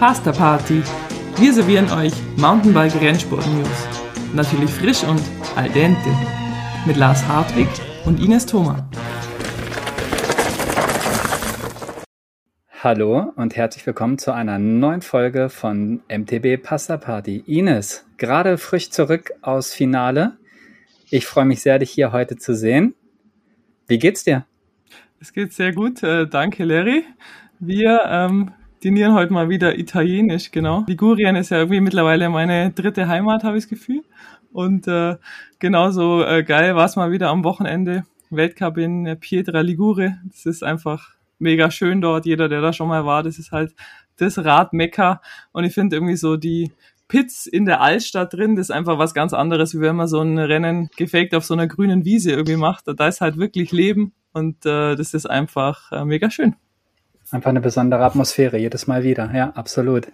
Pasta Party. Wir servieren euch Mountainbike Rennsport News. Natürlich frisch und al dente. Mit Lars Hartwig und Ines Thoma. Hallo und herzlich willkommen zu einer neuen Folge von MTB Pasta Party. Ines, gerade frisch zurück aus Finale. Ich freue mich sehr, dich hier heute zu sehen. Wie geht's dir? Es geht sehr gut, äh, danke Larry. Wir ähm, dinieren heute mal wieder Italienisch, genau. Ligurien ist ja irgendwie mittlerweile meine dritte Heimat, habe ich das Gefühl. Und äh, genauso äh, geil war es mal wieder am Wochenende. Weltcup in Pietra Ligure. Das ist einfach mega schön dort. Jeder, der da schon mal war, das ist halt das Radmekka. Und ich finde irgendwie so die Pits in der Altstadt drin, das ist einfach was ganz anderes, wie wenn man so ein Rennen gefaked auf so einer grünen Wiese irgendwie macht. Da ist halt wirklich Leben und äh, das ist einfach äh, mega schön. Einfach eine besondere Atmosphäre, jedes Mal wieder. Ja, absolut.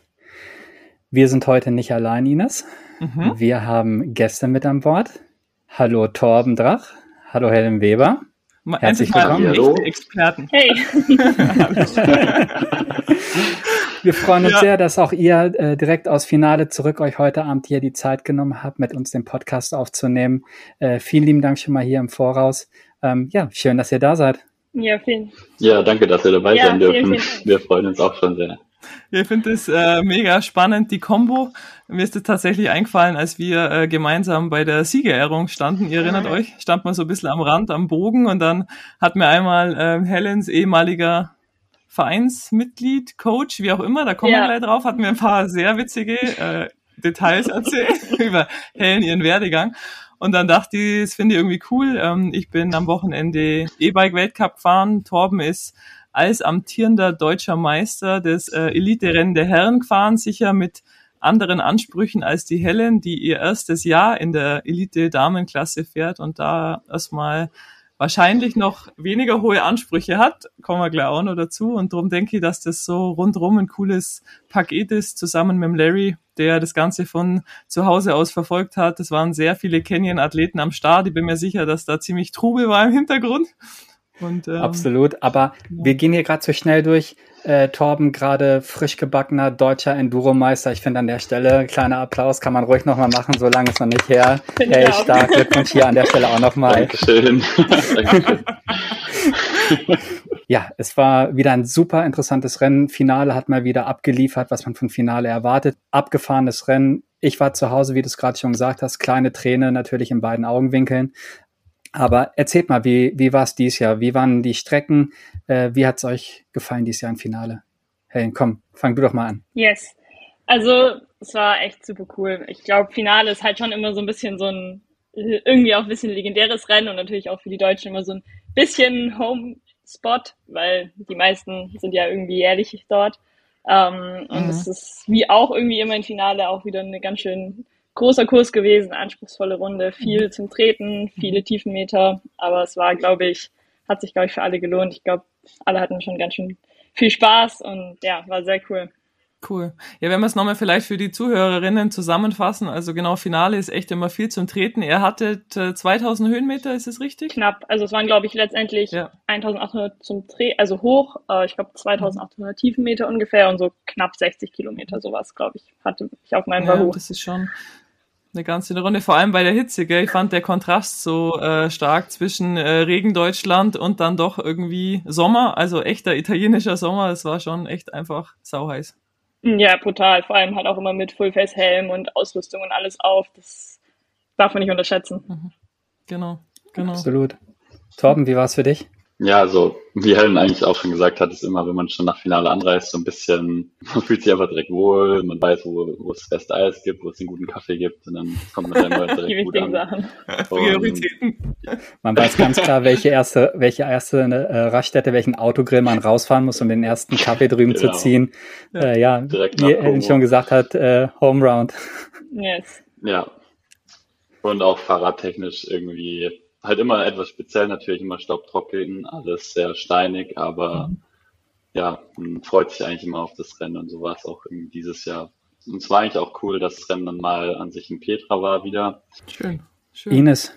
Wir sind heute nicht allein, Ines. Mhm. Wir haben Gäste mit an Bord. Hallo Torben Drach. Hallo Helen Weber. Herzlich willkommen. Hallo. Experten. Hey. Wir freuen uns ja. sehr, dass auch ihr äh, direkt aus Finale zurück euch heute Abend hier die Zeit genommen habt, mit uns den Podcast aufzunehmen. Äh, vielen lieben Dank schon mal hier im Voraus. Ähm, ja, schön, dass ihr da seid. Ja, vielen. Ja, danke, dass wir dabei ja, sein dürfen. Vielen, vielen wir freuen uns auch schon sehr. Ja, ich finde es äh, mega spannend, die Combo. Mir ist es tatsächlich eingefallen, als wir äh, gemeinsam bei der Siegerehrung standen. Ihr erinnert euch, stand man so ein bisschen am Rand, am Bogen und dann hat mir einmal äh, Helens ehemaliger Vereinsmitglied, Coach, wie auch immer, da kommen ja. wir gleich drauf, hat mir ein paar sehr witzige äh, Details erzählt über Helen, ihren Werdegang. Und dann dachte ich, das finde ich irgendwie cool. Ähm, ich bin am Wochenende E-Bike-Weltcup gefahren. Torben ist als amtierender deutscher Meister des äh, Elite-Rennen der Herren gefahren, sicher mit anderen Ansprüchen als die Helen, die ihr erstes Jahr in der Elite-Damenklasse fährt und da erstmal wahrscheinlich noch weniger hohe Ansprüche hat, kommen wir gleich auch noch dazu. Und darum denke ich, dass das so rundrum ein cooles Paket ist, zusammen mit Larry, der das Ganze von zu Hause aus verfolgt hat. Es waren sehr viele Canyon-Athleten am Start. Ich bin mir sicher, dass da ziemlich Trubel war im Hintergrund. Und, ähm, Absolut, aber ja. wir gehen hier gerade so schnell durch. Äh, Torben, gerade frisch gebackener deutscher Enduro-Meister. Ich finde an der Stelle, kleiner Applaus kann man ruhig nochmal machen, solange es noch nicht her. Hey, stark, Glückwunsch hier an der Stelle auch nochmal. Dankeschön. Dankeschön. ja, es war wieder ein super interessantes Rennen. Finale hat mal wieder abgeliefert, was man von Finale erwartet. Abgefahrenes Rennen. Ich war zu Hause, wie du es gerade schon gesagt hast, kleine Träne natürlich in beiden Augenwinkeln. Aber erzählt mal, wie, wie war es dieses Jahr? Wie waren die Strecken? Äh, wie hat es euch gefallen dieses Jahr im Finale? Hey, komm, fang du doch mal an. Yes. Also, es war echt super cool. Ich glaube, Finale ist halt schon immer so ein bisschen so ein, irgendwie auch ein bisschen legendäres Rennen und natürlich auch für die Deutschen immer so ein bisschen Home-Spot, weil die meisten sind ja irgendwie jährlich dort. Ähm, und mhm. es ist wie auch irgendwie immer im Finale auch wieder eine ganz schön großer Kurs gewesen, anspruchsvolle Runde, viel mhm. zum Treten, viele Tiefenmeter, aber es war, glaube ich, hat sich, glaube ich, für alle gelohnt. Ich glaube, alle hatten schon ganz schön viel Spaß und ja, war sehr cool. Cool. Ja, wenn wir es nochmal vielleicht für die Zuhörerinnen zusammenfassen, also genau, Finale ist echt immer viel zum Treten. Er hatte 2000 Höhenmeter, ist es richtig? Knapp. Also es waren, glaube ich, letztendlich ja. 1800 zum Dreh, also hoch, äh, ich glaube 2800 Tiefenmeter ungefähr und so knapp 60 Kilometer, sowas, glaube ich, hatte ich auf meinem ja, Wahoo. Das ist schon, eine ganze Runde, vor allem bei der Hitze, gell? Ich fand der Kontrast so äh, stark zwischen äh, Regendeutschland und dann doch irgendwie Sommer, also echter italienischer Sommer. Das war schon echt einfach sauheiß. Ja, brutal. Vor allem halt auch immer mit Fullface-Helm und Ausrüstung und alles auf. Das darf man nicht unterschätzen. Mhm. Genau, genau. Absolut. Torben, wie war es für dich? Ja, also wie Helen eigentlich auch schon gesagt hat, ist immer, wenn man schon nach Finale anreist, so ein bisschen, man fühlt sich einfach direkt wohl, man weiß, wo, wo es beste Eis gibt, wo es einen guten Kaffee gibt und dann kommt man dann direkt Die gut an. Sachen. Prioritäten. Man weiß ganz klar, welche erste, welche erste äh, Raststätte, welchen Autogrill man rausfahren muss, um den ersten Kaffee drüben genau. zu ziehen. Ja, äh, ja wie Helen schon gesagt hat, äh, Home Round. Yes. Ja. Und auch fahrradtechnisch irgendwie halt immer etwas speziell, natürlich immer staubtrocken, alles sehr steinig, aber mhm. ja, man freut sich eigentlich immer auf das Rennen und so war es auch dieses Jahr. Und es war eigentlich auch cool, dass das Rennen dann mal an sich in Petra war wieder. Schön, schön. Ines,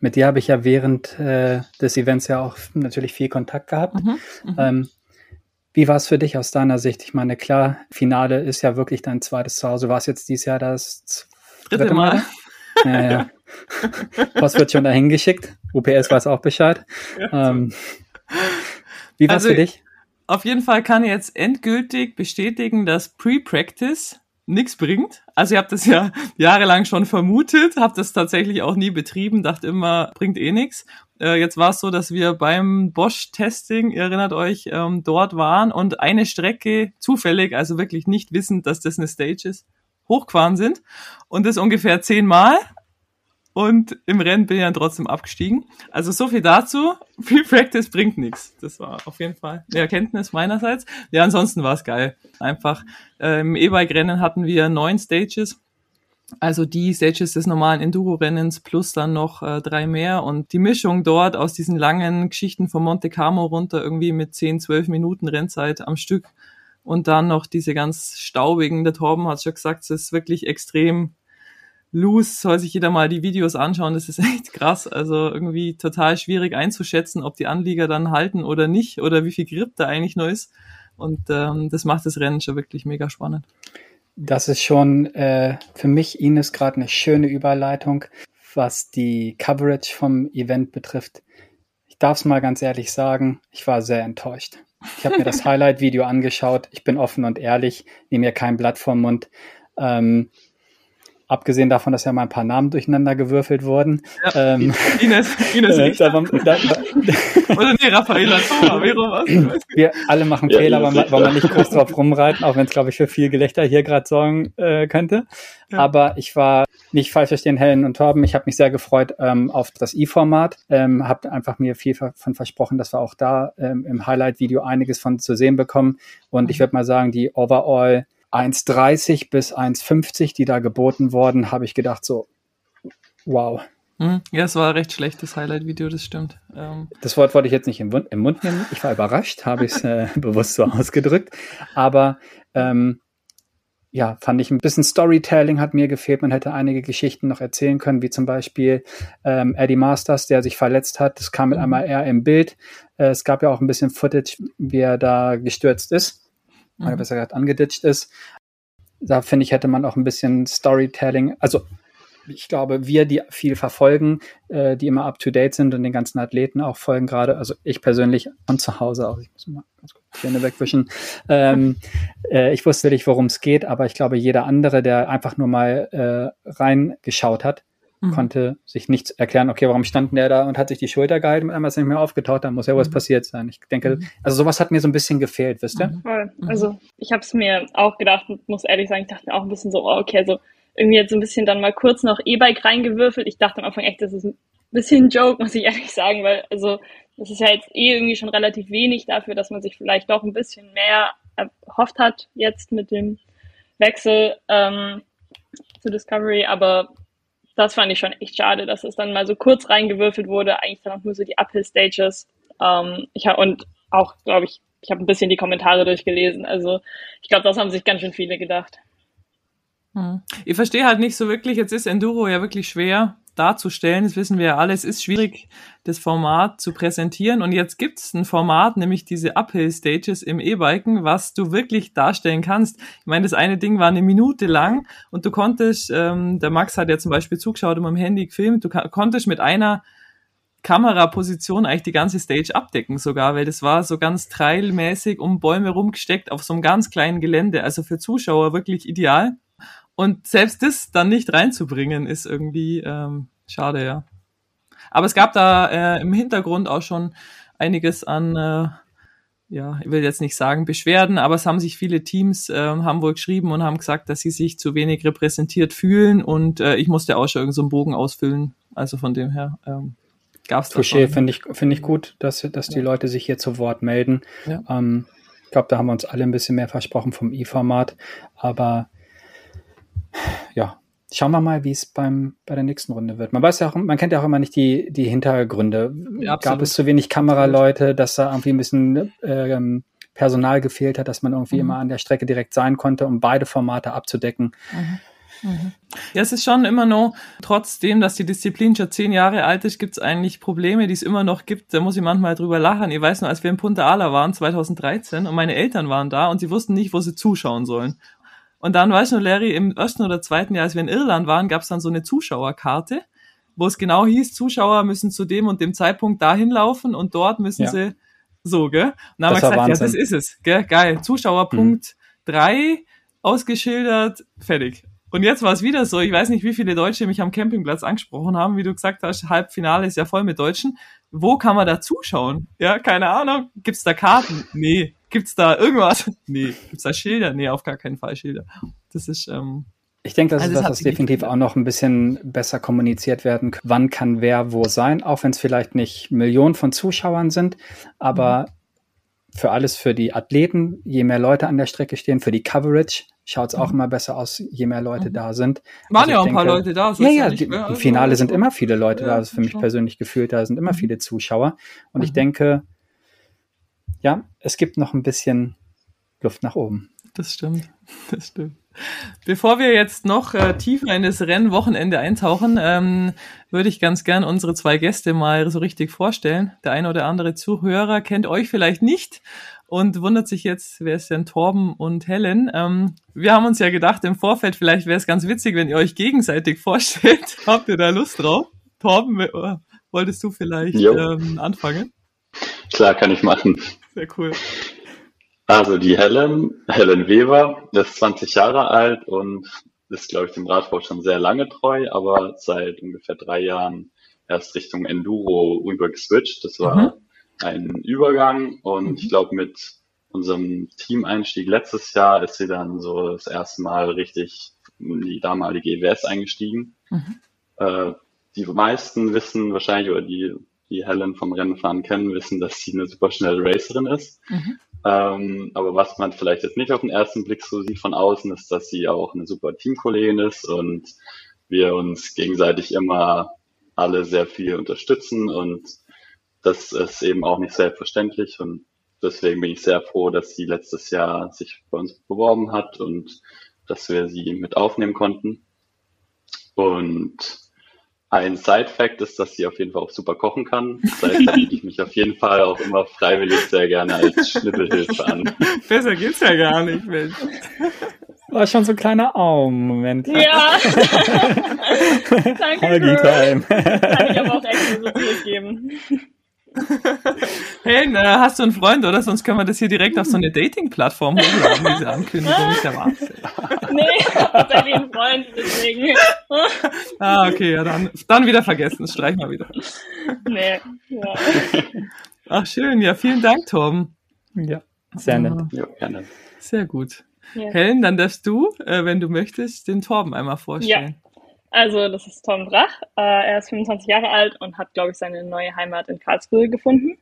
mit dir habe ich ja während äh, des Events ja auch natürlich viel Kontakt gehabt. Mhm, mhm. ähm, Wie war es für dich aus deiner Sicht? Ich meine, klar, Finale ist ja wirklich dein zweites Zuhause. War es jetzt dieses Jahr das dritte, dritte Mal? Mal? Ja, ja. Post wird schon dahin geschickt. UPS weiß auch Bescheid. Ja. Ähm, wie war es also, für dich? Auf jeden Fall kann ich jetzt endgültig bestätigen, dass Pre-Practice nichts bringt. Also ich habe das ja jahrelang schon vermutet, habe das tatsächlich auch nie betrieben, dachte immer, bringt eh nichts. Äh, jetzt war es so, dass wir beim Bosch-Testing, ihr erinnert euch, ähm, dort waren und eine Strecke zufällig, also wirklich nicht wissend, dass das eine Stage ist, hochgefahren sind und das ungefähr zehnmal und im Rennen bin ich dann trotzdem abgestiegen. Also so viel dazu. Free Practice bringt nichts. Das war auf jeden Fall eine Erkenntnis meinerseits. Ja, ansonsten war es geil. Einfach äh, im E-Bike-Rennen hatten wir neun Stages. Also die Stages des normalen Enduro-Rennens plus dann noch äh, drei mehr und die Mischung dort aus diesen langen Geschichten von Monte Carlo runter irgendwie mit 10, 12 Minuten Rennzeit am Stück und dann noch diese ganz staubigen, der Torben hat schon gesagt, es ist wirklich extrem loose, soll sich jeder mal die Videos anschauen, das ist echt krass. Also irgendwie total schwierig einzuschätzen, ob die Anlieger dann halten oder nicht oder wie viel Grip da eigentlich noch ist. Und ähm, das macht das Rennen schon wirklich mega spannend. Das ist schon äh, für mich, Ines, gerade eine schöne Überleitung, was die Coverage vom Event betrifft. Ich darf es mal ganz ehrlich sagen, ich war sehr enttäuscht. Ich habe mir das Highlight-Video angeschaut. Ich bin offen und ehrlich, nehme mir kein Blatt vom Mund. Ähm, Abgesehen davon, dass ja mal ein paar Namen durcheinander gewürfelt wurden. Ja, ähm, Ines, Ines äh, da, da, da, Oder nee, Raffaella was? Wir alle machen ja, Fehler, weil man, weil man nicht groß drauf rumreiten, auch wenn es, glaube ich, für viel Gelächter hier gerade sorgen äh, könnte. Ja. Aber ich war nicht falsch verstehen, Helen und Torben. Ich habe mich sehr gefreut ähm, auf das E-Format. Ähm, habe einfach mir viel von versprochen, dass wir auch da ähm, im Highlight-Video einiges von zu sehen bekommen. Und mhm. ich würde mal sagen, die Overall 1,30 bis 1,50, die da geboten wurden, habe ich gedacht so, wow. Hm, ja, es war ein recht schlechtes Highlight-Video, das stimmt. Ähm. Das Wort wollte ich jetzt nicht im Mund, im Mund nehmen. Ich war überrascht, habe ich es äh, bewusst so ausgedrückt. Aber ähm, ja, fand ich ein bisschen Storytelling hat mir gefehlt. Man hätte einige Geschichten noch erzählen können, wie zum Beispiel ähm, Eddie Masters, der sich verletzt hat. Das kam mit mhm. einmal eher im Bild. Äh, es gab ja auch ein bisschen Footage, wie er da gestürzt ist oder mhm. besser gesagt angeditscht ist. Da finde ich, hätte man auch ein bisschen Storytelling, also ich glaube, wir, die viel verfolgen, äh, die immer up to date sind und den ganzen Athleten auch folgen gerade, also ich persönlich von zu Hause auch, ich muss mal ganz kurz die Hände wegwischen. Ähm, äh, ich wusste nicht, worum es geht, aber ich glaube, jeder andere, der einfach nur mal äh, reingeschaut hat, mhm. konnte sich nichts erklären, okay, warum stand der da und hat sich die Schulter gehalten, mit einmal ist er nicht mehr aufgetaucht, da muss ja was mhm. passiert sein. Ich denke, mhm. also sowas hat mir so ein bisschen gefehlt, wisst ihr? Mhm. Voll. Also ich habe es mir auch gedacht, muss ehrlich sagen, ich dachte mir auch ein bisschen so, oh, okay, also irgendwie jetzt so ein bisschen dann mal kurz noch E-Bike reingewürfelt. Ich dachte am Anfang echt, das ist ein bisschen ein Joke, muss ich ehrlich sagen, weil also das ist ja jetzt eh irgendwie schon relativ wenig dafür, dass man sich vielleicht doch ein bisschen mehr erhofft hat jetzt mit dem Wechsel ähm, zu Discovery, aber das fand ich schon echt schade, dass es dann mal so kurz reingewürfelt wurde, eigentlich dann auch nur so die Uphill-Stages. Ähm, ich hab, und auch, glaube ich, ich habe ein bisschen die Kommentare durchgelesen. Also ich glaube, das haben sich ganz schön viele gedacht. Hm. Ich verstehe halt nicht so wirklich, jetzt ist Enduro ja wirklich schwer darzustellen. Das wissen wir ja alle. Es ist schwierig, das Format zu präsentieren. Und jetzt gibt es ein Format, nämlich diese Uphill-Stages im E-Biken, was du wirklich darstellen kannst. Ich meine, das eine Ding war eine Minute lang und du konntest, ähm, der Max hat ja zum Beispiel zugeschaut und mit dem Handy gefilmt, du konntest mit einer Kameraposition eigentlich die ganze Stage abdecken sogar, weil das war so ganz trailmäßig um Bäume rumgesteckt auf so einem ganz kleinen Gelände. Also für Zuschauer wirklich ideal. Und selbst das dann nicht reinzubringen, ist irgendwie ähm, schade, ja. Aber es gab da äh, im Hintergrund auch schon einiges an, äh, ja, ich will jetzt nicht sagen Beschwerden, aber es haben sich viele Teams, äh, haben wohl geschrieben und haben gesagt, dass sie sich zu wenig repräsentiert fühlen und äh, ich musste auch schon irgendeinen so Bogen ausfüllen. Also von dem her ähm, gab es das. Touché, finde ich, finde ich gut, dass, dass die Leute sich hier zu Wort melden. Ja. Ähm, ich glaube, da haben wir uns alle ein bisschen mehr versprochen vom E-Format, aber ja, schauen wir mal, wie es beim bei der nächsten Runde wird. Man weiß ja auch, man kennt ja auch immer nicht die die Hintergründe. Ja, Gab es zu wenig Kameraleute, dass da irgendwie ein bisschen ähm, Personal gefehlt hat, dass man irgendwie mhm. immer an der Strecke direkt sein konnte, um beide Formate abzudecken. Mhm. Mhm. Ja, es ist schon immer noch, trotzdem, dass die Disziplin schon zehn Jahre alt ist, gibt es eigentlich Probleme, die es immer noch gibt. Da muss ich manchmal drüber lachen. Ich weiß nur, als wir in Punta Ala waren, 2013, und meine Eltern waren da und sie wussten nicht, wo sie zuschauen sollen. Und dann, weißt du, Larry, im ersten oder zweiten Jahr, als wir in Irland waren, gab es dann so eine Zuschauerkarte, wo es genau hieß, Zuschauer müssen zu dem und dem Zeitpunkt dahin laufen und dort müssen ja. sie so, gell? Und dann haben wir gesagt, Wahnsinn. ja, das ist es, gell? Geil. Zuschauerpunkt hm. drei ausgeschildert, fertig. Und jetzt war es wieder so, ich weiß nicht, wie viele Deutsche mich am Campingplatz angesprochen haben, wie du gesagt hast, Halbfinale ist ja voll mit Deutschen. Wo kann man da zuschauen? Ja, keine Ahnung. Gibt's da Karten? Nee. Gibt's da irgendwas? Nee. Gibt's da Schilder? Nee, auf gar keinen Fall Schilder. Das ist, ähm, ich denke, das also ist das, was definitiv auch noch ein bisschen besser kommuniziert werden kann. Wann kann wer wo sein, auch wenn es vielleicht nicht Millionen von Zuschauern sind, aber mhm. für alles für die Athleten, je mehr Leute an der Strecke stehen, für die Coverage schaut es auch mhm. immer besser aus, je mehr Leute mhm. da sind. Waren also ja auch ein paar Leute da. So ja, ja, die, im Finale sind immer viele Leute ja, da. Das ist für mich persönlich gefühlt, da sind immer mhm. viele Zuschauer. Und ich denke, ja, es gibt noch ein bisschen Luft nach oben. Das stimmt. Das stimmt. Bevor wir jetzt noch äh, tiefer in das Rennwochenende eintauchen, ähm, würde ich ganz gern unsere zwei Gäste mal so richtig vorstellen. Der eine oder andere Zuhörer kennt euch vielleicht nicht und wundert sich jetzt, wer ist denn Torben und Helen? Ähm, wir haben uns ja gedacht im Vorfeld, vielleicht wäre es ganz witzig, wenn ihr euch gegenseitig vorstellt. Habt ihr da Lust drauf? Torben, äh, wolltest du vielleicht ähm, anfangen? Klar, kann ich machen. Sehr cool. Also die Helen, Helen Weber, ist 20 Jahre alt und ist, glaube ich, dem Radsport schon sehr lange treu, aber seit ungefähr drei Jahren erst Richtung Enduro rüber geswitcht. Das war mhm. ein Übergang und mhm. ich glaube, mit unserem Teameinstieg letztes Jahr ist sie dann so das erste Mal richtig in die damalige EWS eingestiegen. Mhm. Äh, die meisten wissen wahrscheinlich, oder die, die Helen vom Rennenfahren kennen, wissen, dass sie eine super schnelle Racerin ist. Mhm. Ähm, aber was man vielleicht jetzt nicht auf den ersten Blick so sieht von außen, ist, dass sie auch eine super Teamkollegin ist und wir uns gegenseitig immer alle sehr viel unterstützen und das ist eben auch nicht selbstverständlich und deswegen bin ich sehr froh, dass sie letztes Jahr sich bei uns beworben hat und dass wir sie mit aufnehmen konnten. Und ein Side-Fact ist, dass sie auf jeden Fall auch super kochen kann. Das heißt, da biete ich mich auf jeden Fall auch immer freiwillig sehr gerne als Schnippelhilfe an. Besser geht's ja gar nicht, Mensch. War schon so ein kleiner Augenmoment. Ja. Danke. Holgi Time. Kann ich aber auch echt so zurückgeben. Hey, na, hast du einen Freund, oder? Sonst können wir das hier direkt auf so eine Dating-Plattform hochladen, diese Ankündigung. Ist ja Wahnsinn. Nee, ich habe tatsächlich einen Freund, deswegen. ah, okay, ja, dann, dann wieder vergessen. Das streich mal wieder. Nee, ja. Ach, schön. Ja, vielen Dank, Torben. Ja, sehr nett. Ja, gerne. Sehr gut. Ja. Helen, dann darfst du, äh, wenn du möchtest, den Torben einmal vorstellen. Ja. Also, das ist Tom Drach. Äh, er ist 25 Jahre alt und hat, glaube ich, seine neue Heimat in Karlsruhe gefunden.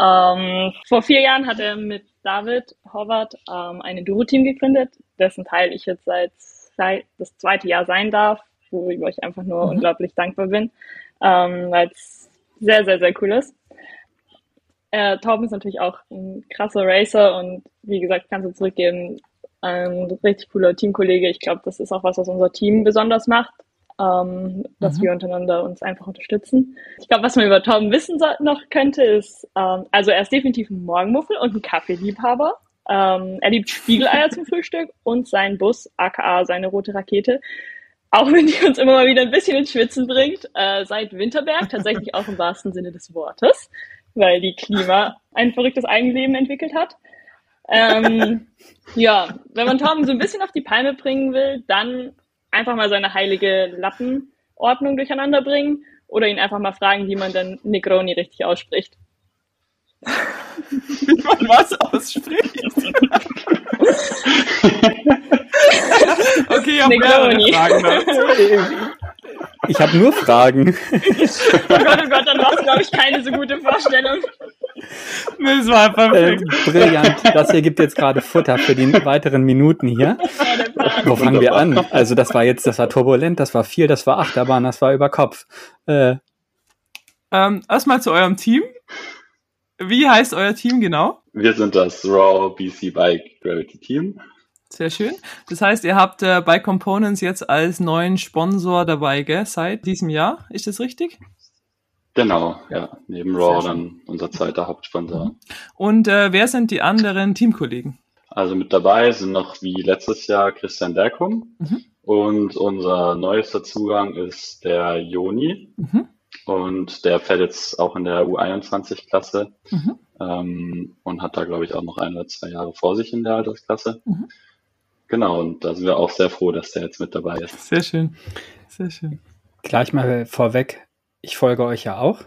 Ähm, vor vier Jahren hat er mit David Horvath ähm, ein Enduro-Team gegründet, dessen Teil ich jetzt seit, seit das zweite Jahr sein darf, worüber ich einfach nur mhm. unglaublich dankbar bin, ähm, weil es sehr, sehr, sehr cool ist. Äh, Torben ist natürlich auch ein krasser Racer und wie gesagt, kannst du zurückgeben, ein richtig cooler Teamkollege. Ich glaube, das ist auch was, was unser Team besonders macht ähm, dass mhm. wir untereinander uns einfach unterstützen. Ich glaube, was man über Tom wissen noch könnte, ist, ähm, also er ist definitiv ein Morgenmuffel und ein Kaffeeliebhaber. Ähm, er liebt Spiegeleier zum Frühstück und sein Bus, aka seine rote Rakete, auch wenn die uns immer mal wieder ein bisschen ins Schwitzen bringt, äh, seit Winterberg, tatsächlich auch im wahrsten Sinne des Wortes, weil die Klima ein verrücktes Eigenleben entwickelt hat. Ähm, ja, wenn man Tom so ein bisschen auf die Palme bringen will, dann einfach mal seine heilige Lappenordnung durcheinander bringen oder ihn einfach mal fragen, wie man denn Negroni richtig ausspricht. wie man was ausspricht? okay, ich habe mehrere Fragen. Ich habe nur Fragen. oh Gott, oh Gott, dann war es, glaube ich, keine so gute Vorstellung. Das war perfekt. Äh, brillant. Das hier gibt jetzt gerade Futter für die weiteren Minuten hier. Wo fangen wir an? Also das war jetzt, das war turbulent, das war viel, das war Achterbahn, das war über Kopf. Äh. Ähm, erstmal zu eurem Team. Wie heißt euer Team genau? Wir sind das Raw BC Bike Gravity Team. Sehr schön. Das heißt, ihr habt äh, bei Components jetzt als neuen Sponsor dabei, gell, seit diesem Jahr. Ist das richtig? Genau, ja. Neben Raw dann unser zweiter Hauptsponsor. Mhm. Und äh, wer sind die anderen Teamkollegen? Also mit dabei sind noch wie letztes Jahr Christian Derkum mhm. und unser neuester Zugang ist der Joni mhm. und der fährt jetzt auch in der U21-Klasse mhm. ähm, und hat da glaube ich auch noch ein oder zwei Jahre vor sich in der Altersklasse. Genau, und da sind wir auch sehr froh, dass der jetzt mit dabei ist. Sehr schön, sehr schön. Gleich mal vorweg, ich folge euch ja auch.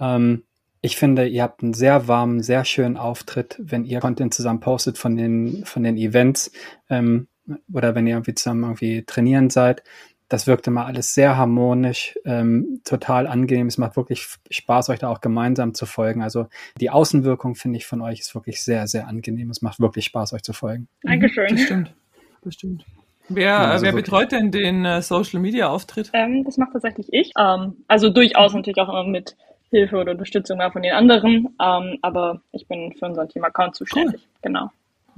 Ähm, ich finde, ihr habt einen sehr warmen, sehr schönen Auftritt, wenn ihr Content zusammen postet von den, von den Events ähm, oder wenn ihr irgendwie zusammen irgendwie trainieren seid. Das wirkt immer alles sehr harmonisch, ähm, total angenehm. Es macht wirklich Spaß, euch da auch gemeinsam zu folgen. Also die Außenwirkung, finde ich, von euch ist wirklich sehr, sehr angenehm. Es macht wirklich Spaß, euch zu folgen. Dankeschön. Das stimmt. Das stimmt. Wer, also wer betreut denn den äh, Social Media Auftritt? Ähm, das macht tatsächlich ich. Ähm, also durchaus natürlich auch immer mit Hilfe oder Unterstützung mal von den anderen. Ähm, aber ich bin für unseren Team-Account zuständig. Cool. Genau.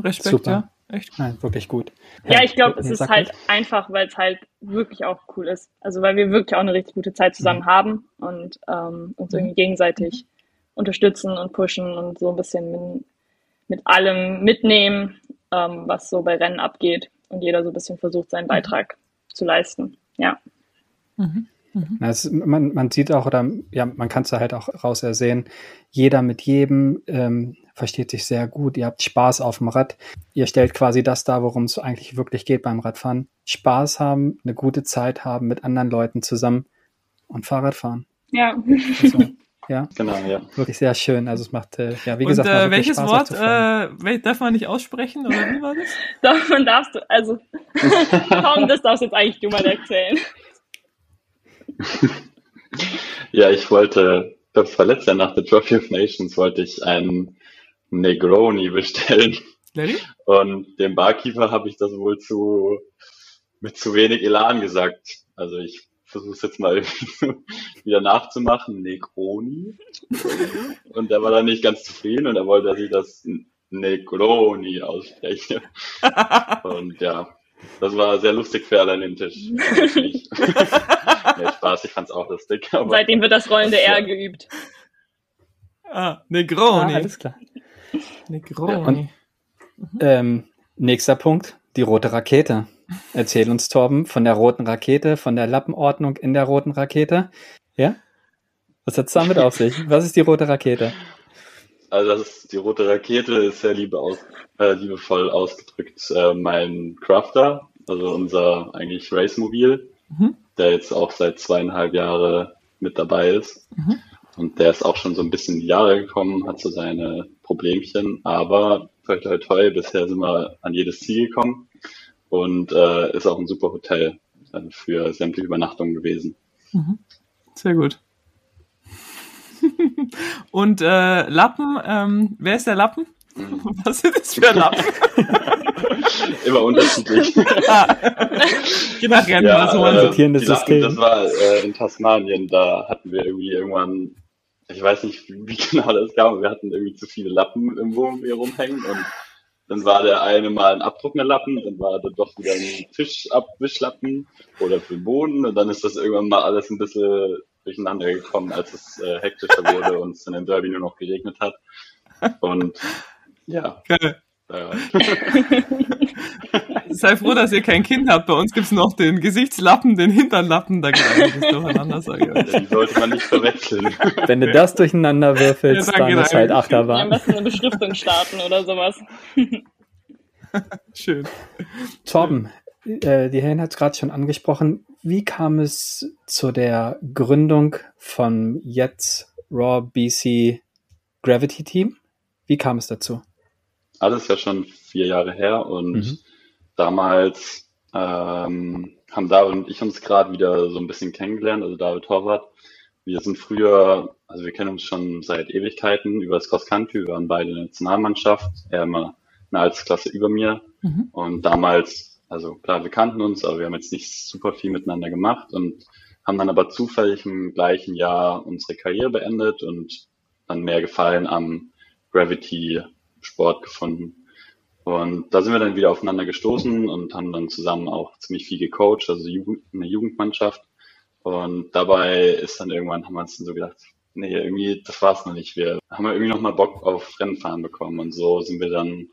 Respekt, Super. ja. Echt? Nein, wirklich gut. Ja, ich glaube, es ist halt ich. einfach, weil es halt wirklich auch cool ist. Also weil wir wirklich auch eine richtig gute Zeit zusammen mhm. haben und ähm, uns irgendwie gegenseitig mhm. unterstützen und pushen und so ein bisschen mit, mit allem mitnehmen, ähm, was so bei Rennen abgeht und jeder so ein bisschen versucht, seinen mhm. Beitrag zu leisten. Ja. Mhm. Mhm. Das, man, man sieht auch, oder ja, man kann es halt auch raus ersehen, jeder mit jedem ähm, versteht sich sehr gut, ihr habt Spaß auf dem Rad, ihr stellt quasi das dar, worum es eigentlich wirklich geht beim Radfahren. Spaß haben, eine gute Zeit haben mit anderen Leuten zusammen und Fahrrad fahren. Ja. Also, ja, genau, ja. Wirklich sehr schön. Also es macht, äh, ja, wie Und, gesagt, äh, welches Spaß, Wort äh, darf man nicht aussprechen oder wie war das? Doch, man darfst du, also Tom, das darfst jetzt eigentlich du mal erzählen. ja, ich wollte, das war letztes Jahr nach der Trophy of Nations, wollte ich einen Negroni bestellen. Larry? Und dem Barkeeper habe ich das wohl zu mit zu wenig Elan gesagt. Also ich versuche es jetzt mal wieder nachzumachen, Negroni. Und der war dann nicht ganz zufrieden und er wollte, dass ich das Negroni ausspreche. Und ja, das war sehr lustig für alle an dem Tisch. nee, Spaß, ich fand's auch lustig. Aber Seitdem wird das rollende R geübt. Ah, Negroni. Ah, alles klar. Negroni. Ja, und, ähm, nächster Punkt, die rote Rakete. Erzähl uns, Torben, von der roten Rakete, von der Lappenordnung in der roten Rakete. Ja? Was hat's damit auf sich? Was ist die rote Rakete? Also das ist, die rote Rakete ist sehr liebe aus, äh, liebevoll ausgedrückt äh, mein Crafter, also unser eigentlich Racemobil, mhm. der jetzt auch seit zweieinhalb Jahre mit dabei ist. Mhm. Und der ist auch schon so ein bisschen in die Jahre gekommen, hat so seine Problemchen, aber toi toi toi, bisher sind wir an jedes Ziel gekommen und äh, ist auch ein super Hotel äh, für sämtliche Übernachtungen gewesen. Mhm. Sehr gut. und äh, Lappen, ähm, wer ist der Lappen? Mhm. Was ist das für ein Lappen? Immer unterschiedlich. ah. Je nach Rennen, ja, so ein äh, sortierendes System. Das war äh, in Tasmanien, da hatten wir irgendwie irgendwann, ich weiß nicht, wie genau das kam, wir hatten irgendwie zu viele Lappen im Wohnmobil hier rumhängen und dann war der eine mal ein Abdrucknerlappen, dann war da doch wieder ein Tischabwischlappen oder für den Boden und dann ist das irgendwann mal alles ein bisschen durcheinander gekommen, als es äh, hektischer wurde und es in dem Derby nur noch geregnet hat. Und ja. Geil. Ja. Sei froh, dass ihr kein Kind habt. Bei uns gibt's noch den Gesichtslappen, den Hinternlappen, da geht einiges durcheinander, sage ich. Die sollte man nicht verwechseln. Wenn du das durcheinander würfelst, ja, dann, dann ist halt Achterbahn. Am besten eine Beschriftung starten oder sowas. Schön. Torben, äh, die Helen hat es gerade schon angesprochen. Wie kam es zu der Gründung von jetzt Raw BC Gravity Team? Wie kam es dazu? Alles ja schon vier Jahre her und mhm. Damals ähm, haben David und ich uns gerade wieder so ein bisschen kennengelernt, also David Torwart. Wir sind früher, also wir kennen uns schon seit Ewigkeiten über das Cross Country, wir waren beide in der Nationalmannschaft, er immer eine Altersklasse über mir mhm. und damals, also klar, wir kannten uns, aber wir haben jetzt nicht super viel miteinander gemacht und haben dann aber zufällig im gleichen Jahr unsere Karriere beendet und dann mehr Gefallen am Gravity Sport gefunden. Und da sind wir dann wieder aufeinander gestoßen und haben dann zusammen auch ziemlich viel gecoacht, also eine Jugendmannschaft. Und dabei ist dann irgendwann, haben wir uns dann so gedacht, nee, irgendwie, das war's noch nicht. Wir haben ja irgendwie nochmal Bock auf Rennfahren bekommen. Und so sind wir dann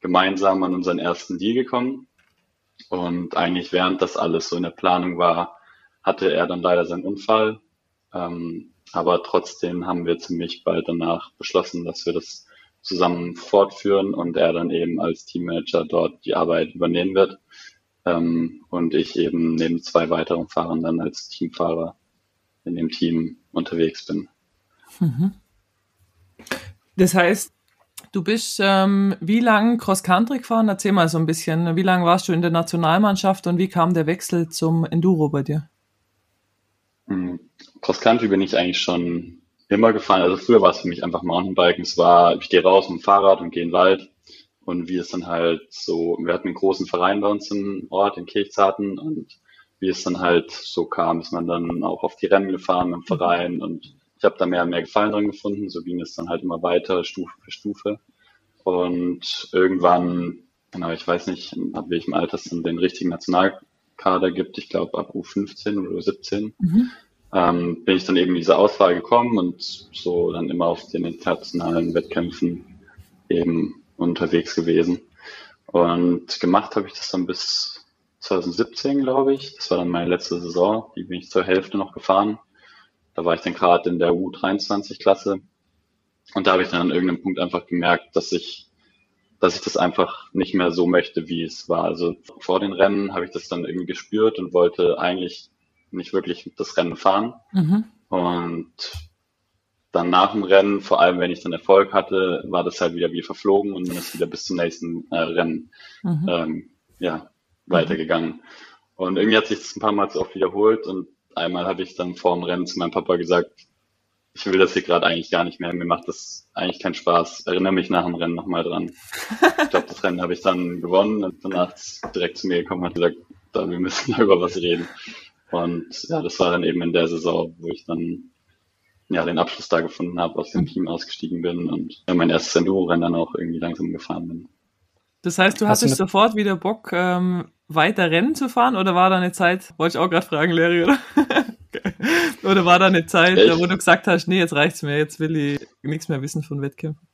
gemeinsam an unseren ersten Deal gekommen. Und eigentlich während das alles so in der Planung war, hatte er dann leider seinen Unfall. Ähm, aber trotzdem haben wir ziemlich bald danach beschlossen, dass wir das zusammen fortführen und er dann eben als Teammanager dort die Arbeit übernehmen wird. Ähm, und ich eben neben zwei weiteren Fahrern dann als Teamfahrer in dem Team unterwegs bin. Mhm. Das heißt, du bist ähm, wie lange Cross-Country gefahren? Erzähl mal so ein bisschen. Wie lange warst du in der Nationalmannschaft und wie kam der Wechsel zum Enduro bei dir? Hm, Cross-Country bin ich eigentlich schon immer gefahren. Also früher war es für mich einfach Mountainbiken. Es war, ich gehe raus mit dem Fahrrad und gehe in den Wald. Und wie es dann halt so, wir hatten einen großen Verein bei uns im Ort, in Kirchzarten. Und wie es dann halt so kam, ist man dann auch auf die Rennen gefahren im Verein. Und ich habe da mehr und mehr Gefallen dran gefunden. So ging es dann halt immer weiter, Stufe für Stufe. Und irgendwann, genau, ich weiß nicht, ab welchem Alter es dann den richtigen Nationalkader gibt. Ich glaube ab U15 oder U17. Mhm ähm, bin ich dann eben diese Auswahl gekommen und so dann immer auf den internationalen Wettkämpfen eben unterwegs gewesen. Und gemacht habe ich das dann bis 2017, glaube ich. Das war dann meine letzte Saison. Die bin ich zur Hälfte noch gefahren. Da war ich dann gerade in der U23-Klasse. Und da habe ich dann an irgendeinem Punkt einfach gemerkt, dass ich, dass ich das einfach nicht mehr so möchte, wie es war. Also vor den Rennen habe ich das dann irgendwie gespürt und wollte eigentlich nicht wirklich das Rennen fahren. Mhm. Und dann nach dem Rennen, vor allem wenn ich dann Erfolg hatte, war das halt wieder wie verflogen und dann ist wieder bis zum nächsten äh, Rennen mhm. ähm, ja, weitergegangen. Und irgendwie hat sich das ein paar Mal so oft wiederholt und einmal habe ich dann vor dem Rennen zu meinem Papa gesagt, ich will das hier gerade eigentlich gar nicht mehr, mir macht das eigentlich keinen Spaß. Erinnere mich nach dem Rennen nochmal dran. ich glaube, das Rennen habe ich dann gewonnen und danach direkt zu mir gekommen und hat gesagt, da, wir müssen da über was reden. Und ja, das war dann eben in der Saison, wo ich dann ja den Abschluss da gefunden habe, aus dem Team ausgestiegen bin und ja, mein erstes Enduro-Rennen dann auch irgendwie langsam gefahren bin. Das heißt, du Hast hattest du sofort wieder Bock, ähm, weiter Rennen zu fahren oder war da eine Zeit, wollte ich auch gerade fragen, Larry, oder? oder war da eine Zeit, Echt? wo du gesagt hast, nee, jetzt reicht's mir, jetzt will ich nichts mehr wissen von Wettkämpfen?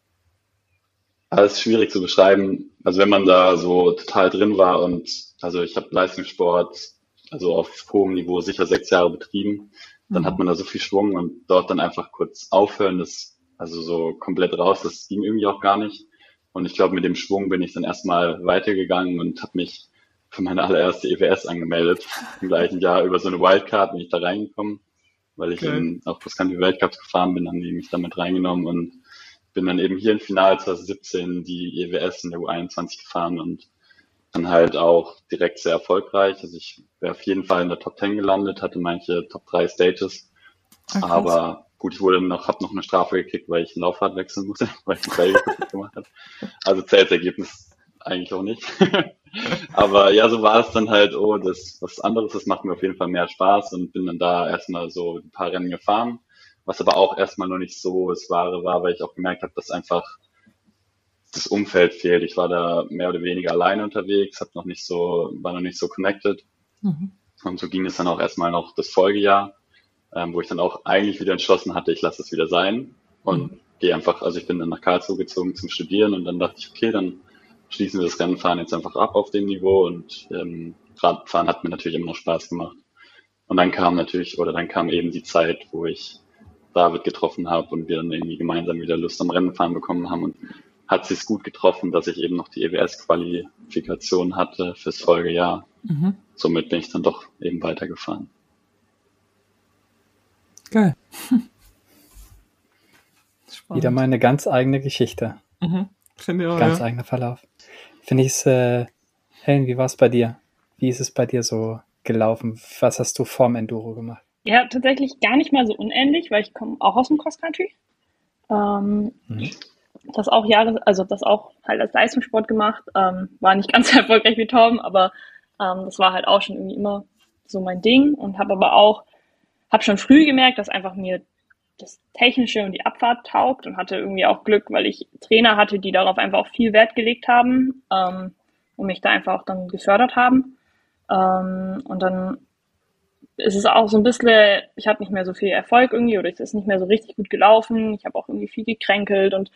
Das ist schwierig zu beschreiben. Also wenn man da so total drin war und also ich habe Leistungssport also auf hohem Niveau sicher sechs Jahre betrieben. Dann mhm. hat man da so viel Schwung und dort dann einfach kurz aufhören, das, also so komplett raus, das ging irgendwie auch gar nicht. Und ich glaube, mit dem Schwung bin ich dann erstmal weitergegangen und habe mich für meine allererste EWS angemeldet. Im gleichen Jahr über so eine Wildcard bin ich da reingekommen, weil ich okay. in, auf Cross-Country Weltcups gefahren bin, haben die mich damit reingenommen und bin dann eben hier im Finale 2017 die EWS in der U21 gefahren und dann halt auch direkt sehr erfolgreich. Also ich wäre auf jeden Fall in der Top 10 gelandet, hatte manche Top 3 Stages. Ach, aber gut, ich wurde noch, habe noch eine Strafe gekriegt, weil ich ein Laufrad wechseln musste, weil ich ein Felge kaputt gemacht habe. Also zählt das Ergebnis eigentlich auch nicht. aber ja, so war es dann halt, oh, das was anderes, das macht mir auf jeden Fall mehr Spaß und bin dann da erstmal so ein paar Rennen gefahren. Was aber auch erstmal noch nicht so das Wahre war, weil ich auch gemerkt habe, dass einfach das Umfeld fehlt. Ich war da mehr oder weniger alleine unterwegs, hab noch nicht so, war noch nicht so connected. Mhm. Und so ging es dann auch erstmal noch das Folgejahr, ähm, wo ich dann auch eigentlich wieder entschlossen hatte, ich lasse es wieder sein und mhm. gehe einfach, also ich bin dann nach Karlsruhe gezogen zum Studieren und dann dachte ich, okay, dann schließen wir das Rennfahren jetzt einfach ab auf dem Niveau und ähm, Radfahren hat mir natürlich immer noch Spaß gemacht. Und dann kam natürlich, oder dann kam eben die Zeit, wo ich David getroffen habe und wir dann irgendwie gemeinsam wieder Lust am Rennenfahren bekommen haben. Und hat sich gut getroffen, dass ich eben noch die EWS-Qualifikation hatte fürs Folgejahr. Mhm. Somit bin ich dann doch eben weitergefahren. Geil. Wieder mal eine ganz eigene Geschichte. Mhm. Finde ich auch, ganz ja. eigener Verlauf. Finde ich es, äh, Helen, wie war es bei dir? Wie ist es bei dir so gelaufen? Was hast du vorm Enduro gemacht? Ja, tatsächlich gar nicht mal so unähnlich, weil ich komme auch aus dem Cross Country. Ähm, mhm das auch Jahre, also das auch halt als Leistungssport gemacht, ähm, war nicht ganz so erfolgreich wie Tom, aber ähm, das war halt auch schon irgendwie immer so mein Ding und habe aber auch, habe schon früh gemerkt, dass einfach mir das Technische und die Abfahrt taugt und hatte irgendwie auch Glück, weil ich Trainer hatte, die darauf einfach auch viel Wert gelegt haben ähm, und mich da einfach auch dann gefördert haben. Ähm, und dann ist es auch so ein bisschen, ich hatte nicht mehr so viel Erfolg irgendwie oder es ist nicht mehr so richtig gut gelaufen. Ich habe auch irgendwie viel gekränkelt und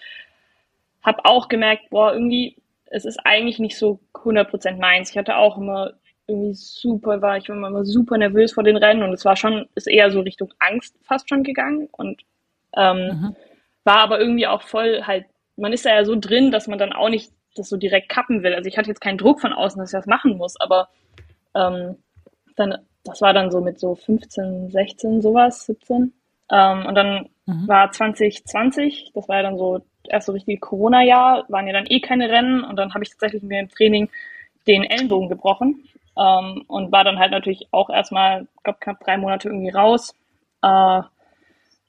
habe auch gemerkt, boah, irgendwie, es ist eigentlich nicht so 100% meins. Ich hatte auch immer irgendwie super, war ich war immer super nervös vor den Rennen und es war schon, ist eher so Richtung Angst fast schon gegangen und ähm, mhm. war aber irgendwie auch voll halt, man ist da ja so drin, dass man dann auch nicht das so direkt kappen will. Also ich hatte jetzt keinen Druck von außen, dass ich das machen muss, aber ähm, dann, das war dann so mit so 15, 16, sowas, 17. Ähm, und dann mhm. war 2020, das war ja dann so erst so richtig Corona-Jahr, waren ja dann eh keine Rennen und dann habe ich tatsächlich mir im Training den Ellenbogen gebrochen ähm, und war dann halt natürlich auch erstmal, ich glaube, knapp drei Monate irgendwie raus. Äh,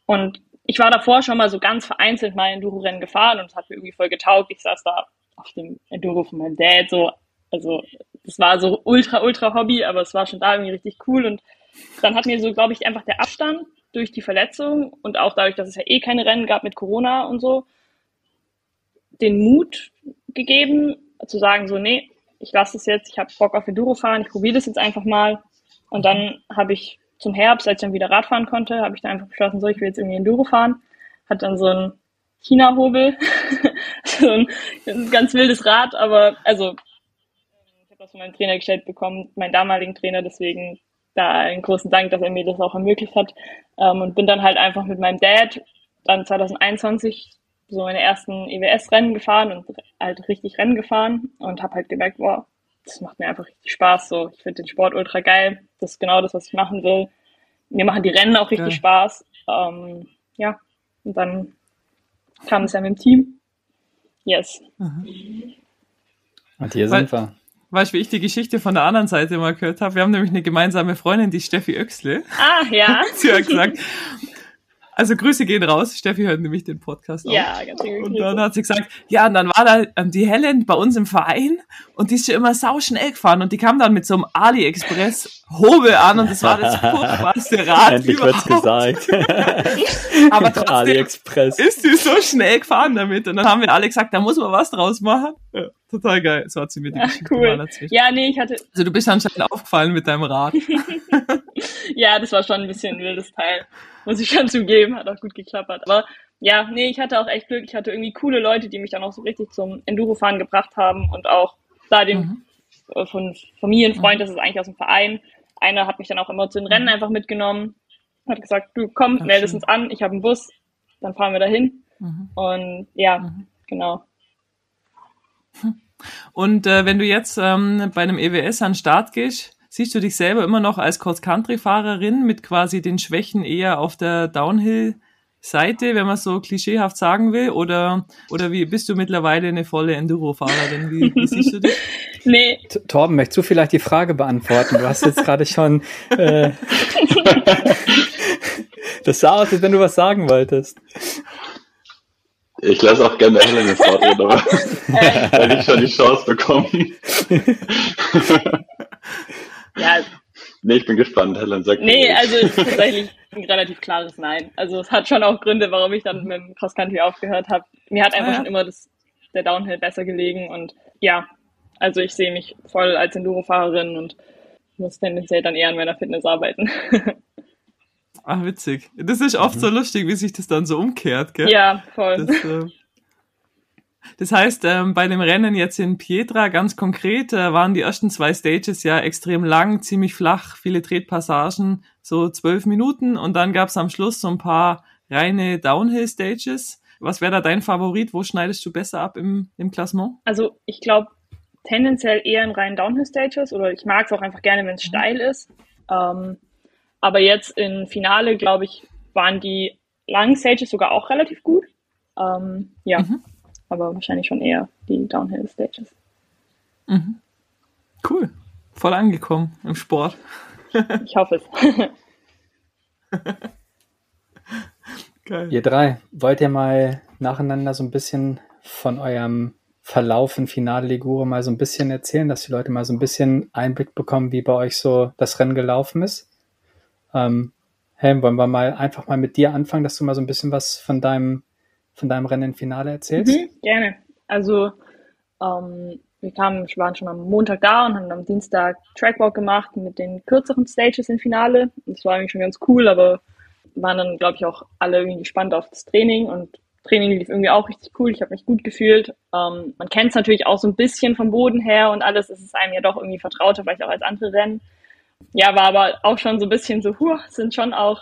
und ich war davor schon mal so ganz vereinzelt mal Enduro-Rennen gefahren und es hat mir irgendwie voll getaugt. Ich saß da auf dem Enduro von meinem Dad, so, also das war so ultra, ultra Hobby, aber es war schon da irgendwie richtig cool und dann hat mir so, glaube ich, einfach der Abstand durch die Verletzung und auch dadurch, dass es ja eh keine Rennen gab mit Corona und so, den Mut gegeben, zu sagen, so, nee, ich lasse es jetzt, ich habe Bock auf Enduro fahren, ich probiere das jetzt einfach mal. Und dann habe ich zum Herbst, als ich dann wieder Radfahren konnte, habe ich dann einfach beschlossen, so, ich will jetzt irgendwie Enduro fahren. Hat dann so ein China-Hobel, so ein, ganz wildes Rad, aber also ich habe das von meinem Trainer gestellt bekommen, meinen damaligen Trainer, deswegen da einen großen Dank, dass er mir das auch ermöglicht hat. Ähm, und bin dann halt einfach mit meinem Dad dann 2021 so meine ersten EWS-Rennen gefahren und halt richtig Rennen gefahren und habe halt gemerkt, boah, das macht mir einfach richtig Spaß. So, ich finde den Sport ultra geil. Das ist genau das, was ich machen will. Mir machen die Rennen auch richtig ja. Spaß. Ähm, ja, und dann kam es ja mit dem Team. Yes. Mhm. Und hier sind wir. Weißt du, wie ich die Geschichte von der anderen Seite mal gehört habe? Wir haben nämlich eine gemeinsame Freundin, die Steffi Oechsle. Ah, ja. Sie hat gesagt, also Grüße gehen raus. Steffi hört nämlich den Podcast auch. Ja, ganz gut. Und dann hat sie gesagt, ja, und dann war da ähm, die Helen bei uns im Verein und die ist ja immer sau schnell gefahren und die kam dann mit so einem AliExpress Hobel an und das war das furchtbarste Rad Endlich wird's gesagt. Aber trotzdem AliExpress. ist sie so schnell gefahren damit und dann haben wir alle gesagt, da muss man was draus machen. Ja, total geil. So hat sie mir die Ach, cool. Ja, nee, ich hatte... Also du bist anscheinend aufgefallen mit deinem Rad. ja, das war schon ein bisschen ein wildes Teil muss ich schon zugeben, hat auch gut geklappert. Aber ja, nee, ich hatte auch echt Glück. Ich hatte irgendwie coole Leute, die mich dann auch so richtig zum Enduro-Fahren gebracht haben und auch da den mhm. Äh, von Familienfreund, mhm. das ist eigentlich aus dem Verein. Einer hat mich dann auch immer zu den Rennen mhm. einfach mitgenommen, hat gesagt, du komm, Ach, meldest uns an, ich habe einen Bus, dann fahren wir dahin. Mhm. Und ja, mhm. genau. Und äh, wenn du jetzt ähm, bei einem EWS an den Start gehst, Siehst du dich selber immer noch als Cross-Country-Fahrerin mit quasi den Schwächen eher auf der Downhill-Seite, wenn man so klischeehaft sagen will? Oder, oder wie bist du mittlerweile eine volle Enduro-Fahrerin? Wie, wie siehst du dich? Nee. Torben, möchtest du vielleicht die Frage beantworten? Du hast jetzt gerade schon. Äh, das sah aus, als wenn du was sagen wolltest. Ich lasse auch gerne Helen ins Wort reden, aber wenn ich schon die Chance bekomme. Ja. Nee, ich bin gespannt, Helen sagt. Nee, also es ist tatsächlich ein relativ klares Nein. Also es hat schon auch Gründe, warum ich dann mit dem Cross Country aufgehört habe. Mir hat einfach ah, ja. schon immer das, der Downhill besser gelegen und ja, also ich sehe mich voll als Enduro-Fahrerin und muss tendenziell dann eher an meiner Fitness arbeiten. Ach, witzig. Das ist oft so lustig, wie sich das dann so umkehrt, gell? Ja, voll. Das, äh, das heißt, ähm, bei dem Rennen jetzt in Pietra ganz konkret äh, waren die ersten zwei Stages ja extrem lang, ziemlich flach, viele Tretpassagen, so zwölf Minuten und dann gab's am Schluss so ein paar reine Downhill-Stages. Was wäre da dein Favorit? Wo schneidest du besser ab im, im Klassement? Also ich glaube tendenziell eher in reinen Downhill-Stages oder ich mag es auch einfach gerne, wenn es mhm. steil ist. Ähm, aber jetzt im Finale, glaube ich, waren die langen Stages sogar auch relativ gut. Ähm, ja. Mhm aber wahrscheinlich schon eher die Downhill Stages. Mhm. Cool. Voll angekommen im Sport. ich hoffe es. Geil. Ihr drei, wollt ihr mal nacheinander so ein bisschen von eurem Verlauf im Finale Ligure mal so ein bisschen erzählen, dass die Leute mal so ein bisschen Einblick bekommen, wie bei euch so das Rennen gelaufen ist? Ähm, Helm, wollen wir mal einfach mal mit dir anfangen, dass du mal so ein bisschen was von deinem, von deinem Rennen im Finale erzählst? Mhm, gerne. Also ähm, wir kamen, waren schon am Montag da und haben am Dienstag Trackwalk gemacht mit den kürzeren Stages im Finale. Das war eigentlich schon ganz cool, aber waren dann, glaube ich, auch alle irgendwie gespannt auf das Training und Training lief irgendwie auch richtig cool. Ich habe mich gut gefühlt. Ähm, man kennt es natürlich auch so ein bisschen vom Boden her und alles. Es ist einem ja doch irgendwie vertrauter, vielleicht auch als andere Rennen. Ja, war aber auch schon so ein bisschen so, huh, sind schon auch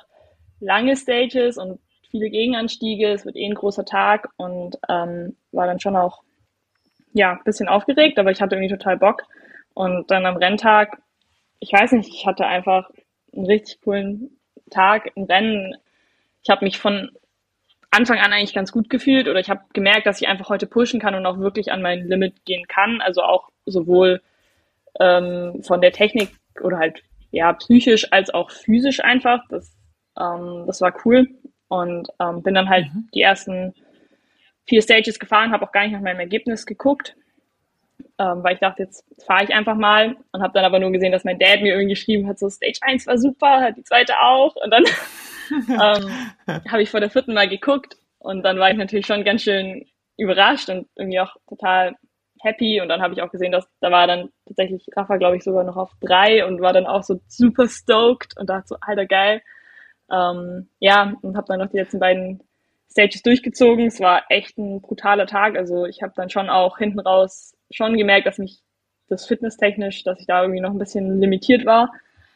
lange Stages und viele Gegenanstiege. Es wird eh ein großer Tag und ähm, war dann schon auch ja, ein bisschen aufgeregt, aber ich hatte irgendwie total Bock. Und dann am Renntag, ich weiß nicht, ich hatte einfach einen richtig coolen Tag im Rennen. Ich habe mich von Anfang an eigentlich ganz gut gefühlt oder ich habe gemerkt, dass ich einfach heute pushen kann und auch wirklich an mein Limit gehen kann. Also auch sowohl ähm, von der Technik oder halt ja psychisch als auch physisch einfach. Das, ähm, das war cool und ähm, bin dann halt mhm. die ersten vier Stages gefahren, habe auch gar nicht nach meinem Ergebnis geguckt, ähm, weil ich dachte, jetzt fahre ich einfach mal und habe dann aber nur gesehen, dass mein Dad mir irgendwie geschrieben hat, so Stage 1 war super, die zweite auch und dann ähm, habe ich vor der vierten Mal geguckt und dann war ich natürlich schon ganz schön überrascht und irgendwie auch total happy und dann habe ich auch gesehen, dass da war dann tatsächlich Rafa, glaube ich, sogar noch auf drei und war dann auch so super stoked und dachte so, alter geil. Ähm, ja, und habe dann noch die letzten beiden Stages durchgezogen. Es war echt ein brutaler Tag. Also ich habe dann schon auch hinten raus schon gemerkt, dass mich das fitnesstechnisch, dass ich da irgendwie noch ein bisschen limitiert war.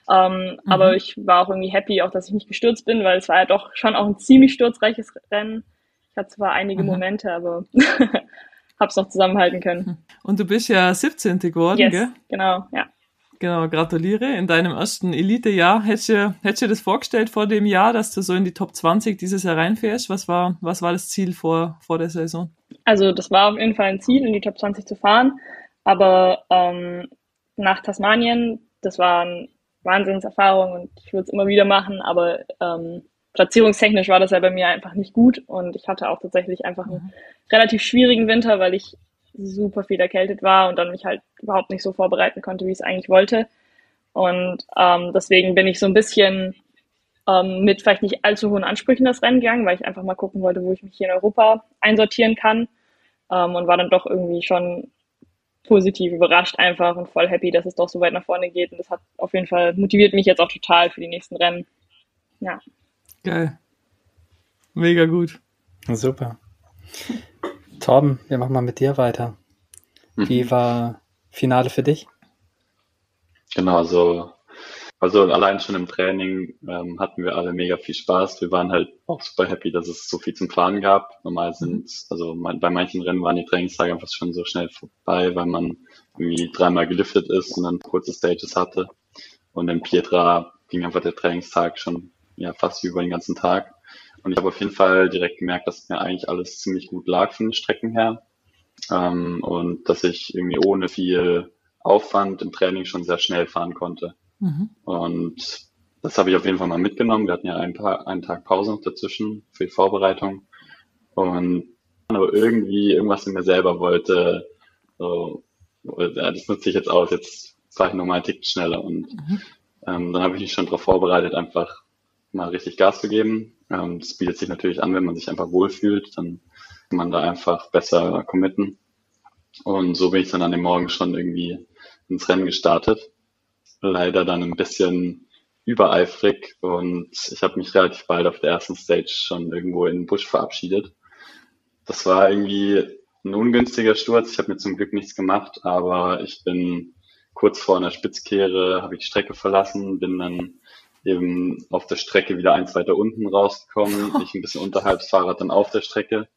Ähm, mhm. Aber ich war auch irgendwie happy, auch dass ich nicht gestürzt bin, weil es war ja doch schon auch ein ziemlich sturzreiches Rennen. Ich hatte zwar einige mhm. Momente, aber hab's noch zusammenhalten können. Und du bist ja 17. geworden, yes, gell? Genau, ja. Genau, gratuliere. In deinem ersten Elite-Jahr. Hättest du, hättest du das vorgestellt vor dem Jahr, dass du so in die Top 20 dieses Jahr reinfährst? Was war, was war das Ziel vor, vor der Saison? Also, das war auf jeden Fall ein Ziel, in die Top 20 zu fahren. Aber ähm, nach Tasmanien, das war eine Wahnsinnserfahrung und ich würde es immer wieder machen, aber ähm, platzierungstechnisch war das ja bei mir einfach nicht gut und ich hatte auch tatsächlich einfach einen mhm. relativ schwierigen Winter, weil ich super viel erkältet war und dann mich halt überhaupt nicht so vorbereiten konnte, wie ich es eigentlich wollte. Und ähm, deswegen bin ich so ein bisschen ähm, mit vielleicht nicht allzu hohen Ansprüchen das Rennen gegangen, weil ich einfach mal gucken wollte, wo ich mich hier in Europa einsortieren kann. Ähm, und war dann doch irgendwie schon positiv überrascht einfach und voll happy, dass es doch so weit nach vorne geht. Und das hat auf jeden Fall motiviert mich jetzt auch total für die nächsten Rennen. Ja. Geil. Mega gut. Super. Torben, wir machen mal mit dir weiter. Wie mhm. war Finale für dich? Genau, also, also allein schon im Training ähm, hatten wir alle mega viel Spaß. Wir waren halt auch super happy, dass es so viel zum Fahren gab. Normal mhm. sind, also bei manchen Rennen waren die Trainingstage einfach schon so schnell vorbei, weil man irgendwie dreimal geliftet ist und dann kurze Stages hatte. Und in Pietra ging einfach der Trainingstag schon ja fast über den ganzen Tag. Und ich habe auf jeden Fall direkt gemerkt, dass mir eigentlich alles ziemlich gut lag von den Strecken her. Ähm, und dass ich irgendwie ohne viel Aufwand im Training schon sehr schnell fahren konnte. Mhm. Und das habe ich auf jeden Fall mal mitgenommen. Wir hatten ja ein paar, einen Tag Pause noch dazwischen für die Vorbereitung. Und aber irgendwie irgendwas in mir selber wollte, so, ja, das nutze ich jetzt aus, jetzt fahre ich nochmal einen Tick schneller. Und mhm. ähm, dann habe ich mich schon darauf vorbereitet, einfach mal richtig Gas zu geben. Ähm, das bietet sich natürlich an, wenn man sich einfach wohlfühlt, dann kann man da einfach besser committen. Und so bin ich dann an dem Morgen schon irgendwie ins Rennen gestartet. Leider dann ein bisschen übereifrig und ich habe mich relativ bald auf der ersten Stage schon irgendwo in den Busch verabschiedet. Das war irgendwie ein ungünstiger Sturz. Ich habe mir zum Glück nichts gemacht, aber ich bin kurz vor einer Spitzkehre, habe ich die Strecke verlassen, bin dann eben auf der Strecke wieder eins weiter unten rausgekommen, ich ein bisschen unterhalb das Fahrrad dann auf der Strecke.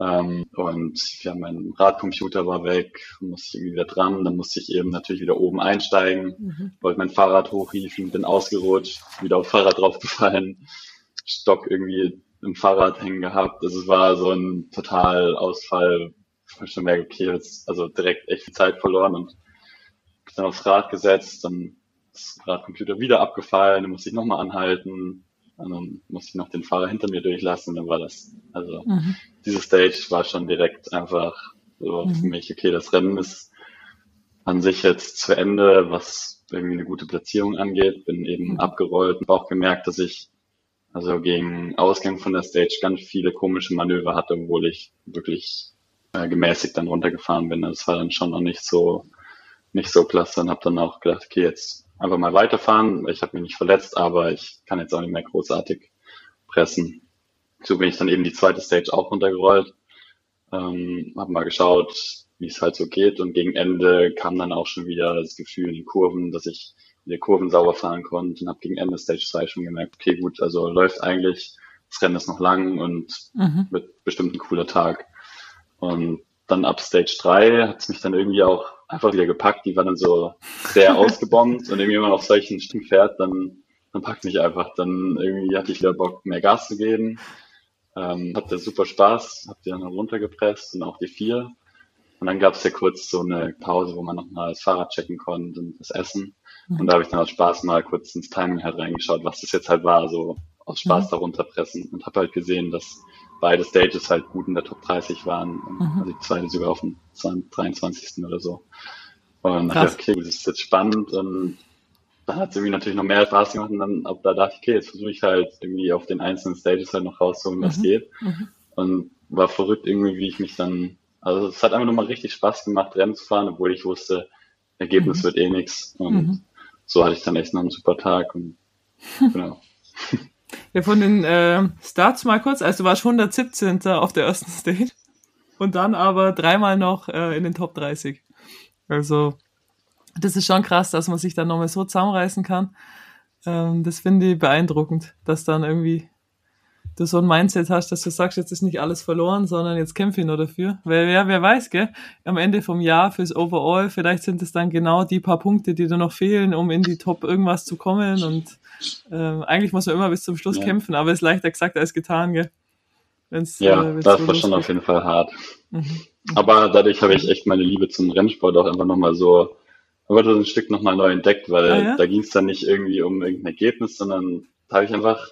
Ähm, und ja, mein Radcomputer war weg, musste ich irgendwie wieder dran, dann musste ich eben natürlich wieder oben einsteigen, mhm. wollte mein Fahrrad hochriefen, bin ausgerutscht, wieder auf Fahrrad draufgefallen, Stock irgendwie im Fahrrad hängen gehabt. Also es war so ein total Ausfall. Ich habe schon merkt, okay, jetzt also direkt echt viel Zeit verloren und dann aufs Rad gesetzt, dann ist gerade Computer wieder abgefallen, dann musste ich nochmal anhalten, dann musste ich noch den Fahrer hinter mir durchlassen und dann war das, also mhm. diese Stage war schon direkt einfach so mhm. für mich, okay, das Rennen ist an sich jetzt zu Ende, was irgendwie eine gute Platzierung angeht, bin eben mhm. abgerollt und auch gemerkt, dass ich also gegen Ausgang von der Stage ganz viele komische Manöver hatte, obwohl ich wirklich äh, gemäßigt dann runtergefahren bin. Das war dann schon noch nicht so nicht so klasse und habe dann auch gedacht, okay, jetzt einfach mal weiterfahren. Ich habe mich nicht verletzt, aber ich kann jetzt auch nicht mehr großartig pressen. So bin ich dann eben die zweite Stage auch runtergerollt, ähm, habe mal geschaut, wie es halt so geht und gegen Ende kam dann auch schon wieder das Gefühl in den Kurven, dass ich die Kurven sauber fahren konnte und habe gegen Ende Stage 2 schon gemerkt, okay gut, also läuft eigentlich, das Rennen ist noch lang und mhm. wird bestimmt ein cooler Tag. Und dann ab Stage 3 hat es mich dann irgendwie auch einfach wieder gepackt. Die war dann so sehr ausgebombt und irgendwie, wenn man auf solchen Stücken fährt, dann, dann packt mich einfach. Dann irgendwie hatte ich wieder Bock, mehr Gas zu geben. Ähm, hatte super Spaß, hab die dann runtergepresst und auch die vier. Und dann gab es ja kurz so eine Pause, wo man nochmal das Fahrrad checken konnte und das Essen. Mhm. Und da habe ich dann aus Spaß mal kurz ins Timing halt reingeschaut, was das jetzt halt war, so aus Spaß mhm. darunter pressen und habe halt gesehen, dass beide Stages halt gut in der Top 30 waren. Mhm. Also die zweite sogar auf dem 23. oder so. Und dachte, okay, das ist jetzt spannend und dann hat es irgendwie natürlich noch mehr Spaß gemacht und dann ab da dachte ich, okay, jetzt versuche ich halt irgendwie auf den einzelnen Stages halt noch rauszuholen, was mhm. geht. Mhm. Und war verrückt irgendwie, wie ich mich dann, also es hat einfach nochmal richtig Spaß gemacht, Rennen zu fahren, obwohl ich wusste, Ergebnis mhm. wird eh nichts. Und mhm. so hatte ich dann echt noch einen super Tag und genau. Ja, von den äh, Starts mal kurz. Also du warst 117. auf der ersten Stage und dann aber dreimal noch äh, in den Top 30. Also das ist schon krass, dass man sich dann nochmal so zusammenreißen kann. Ähm, das finde ich beeindruckend, dass dann irgendwie du so ein Mindset hast, dass du sagst, jetzt ist nicht alles verloren, sondern jetzt kämpfe ich nur dafür. Weil wer, wer weiß, gell, am Ende vom Jahr fürs Overall, vielleicht sind es dann genau die paar Punkte, die dir noch fehlen, um in die Top irgendwas zu kommen und ähm, eigentlich muss man immer bis zum Schluss ja. kämpfen, aber es ist leichter gesagt als getan, gell? Wenn's, ja, äh, das so war schon auf jeden Fall hart. Mhm. mhm. Aber dadurch habe ich echt meine Liebe zum Rennsport auch einfach nochmal so, aber so ein Stück nochmal neu entdeckt, weil ah, ja? da ging es dann nicht irgendwie um irgendein Ergebnis, sondern da habe ich einfach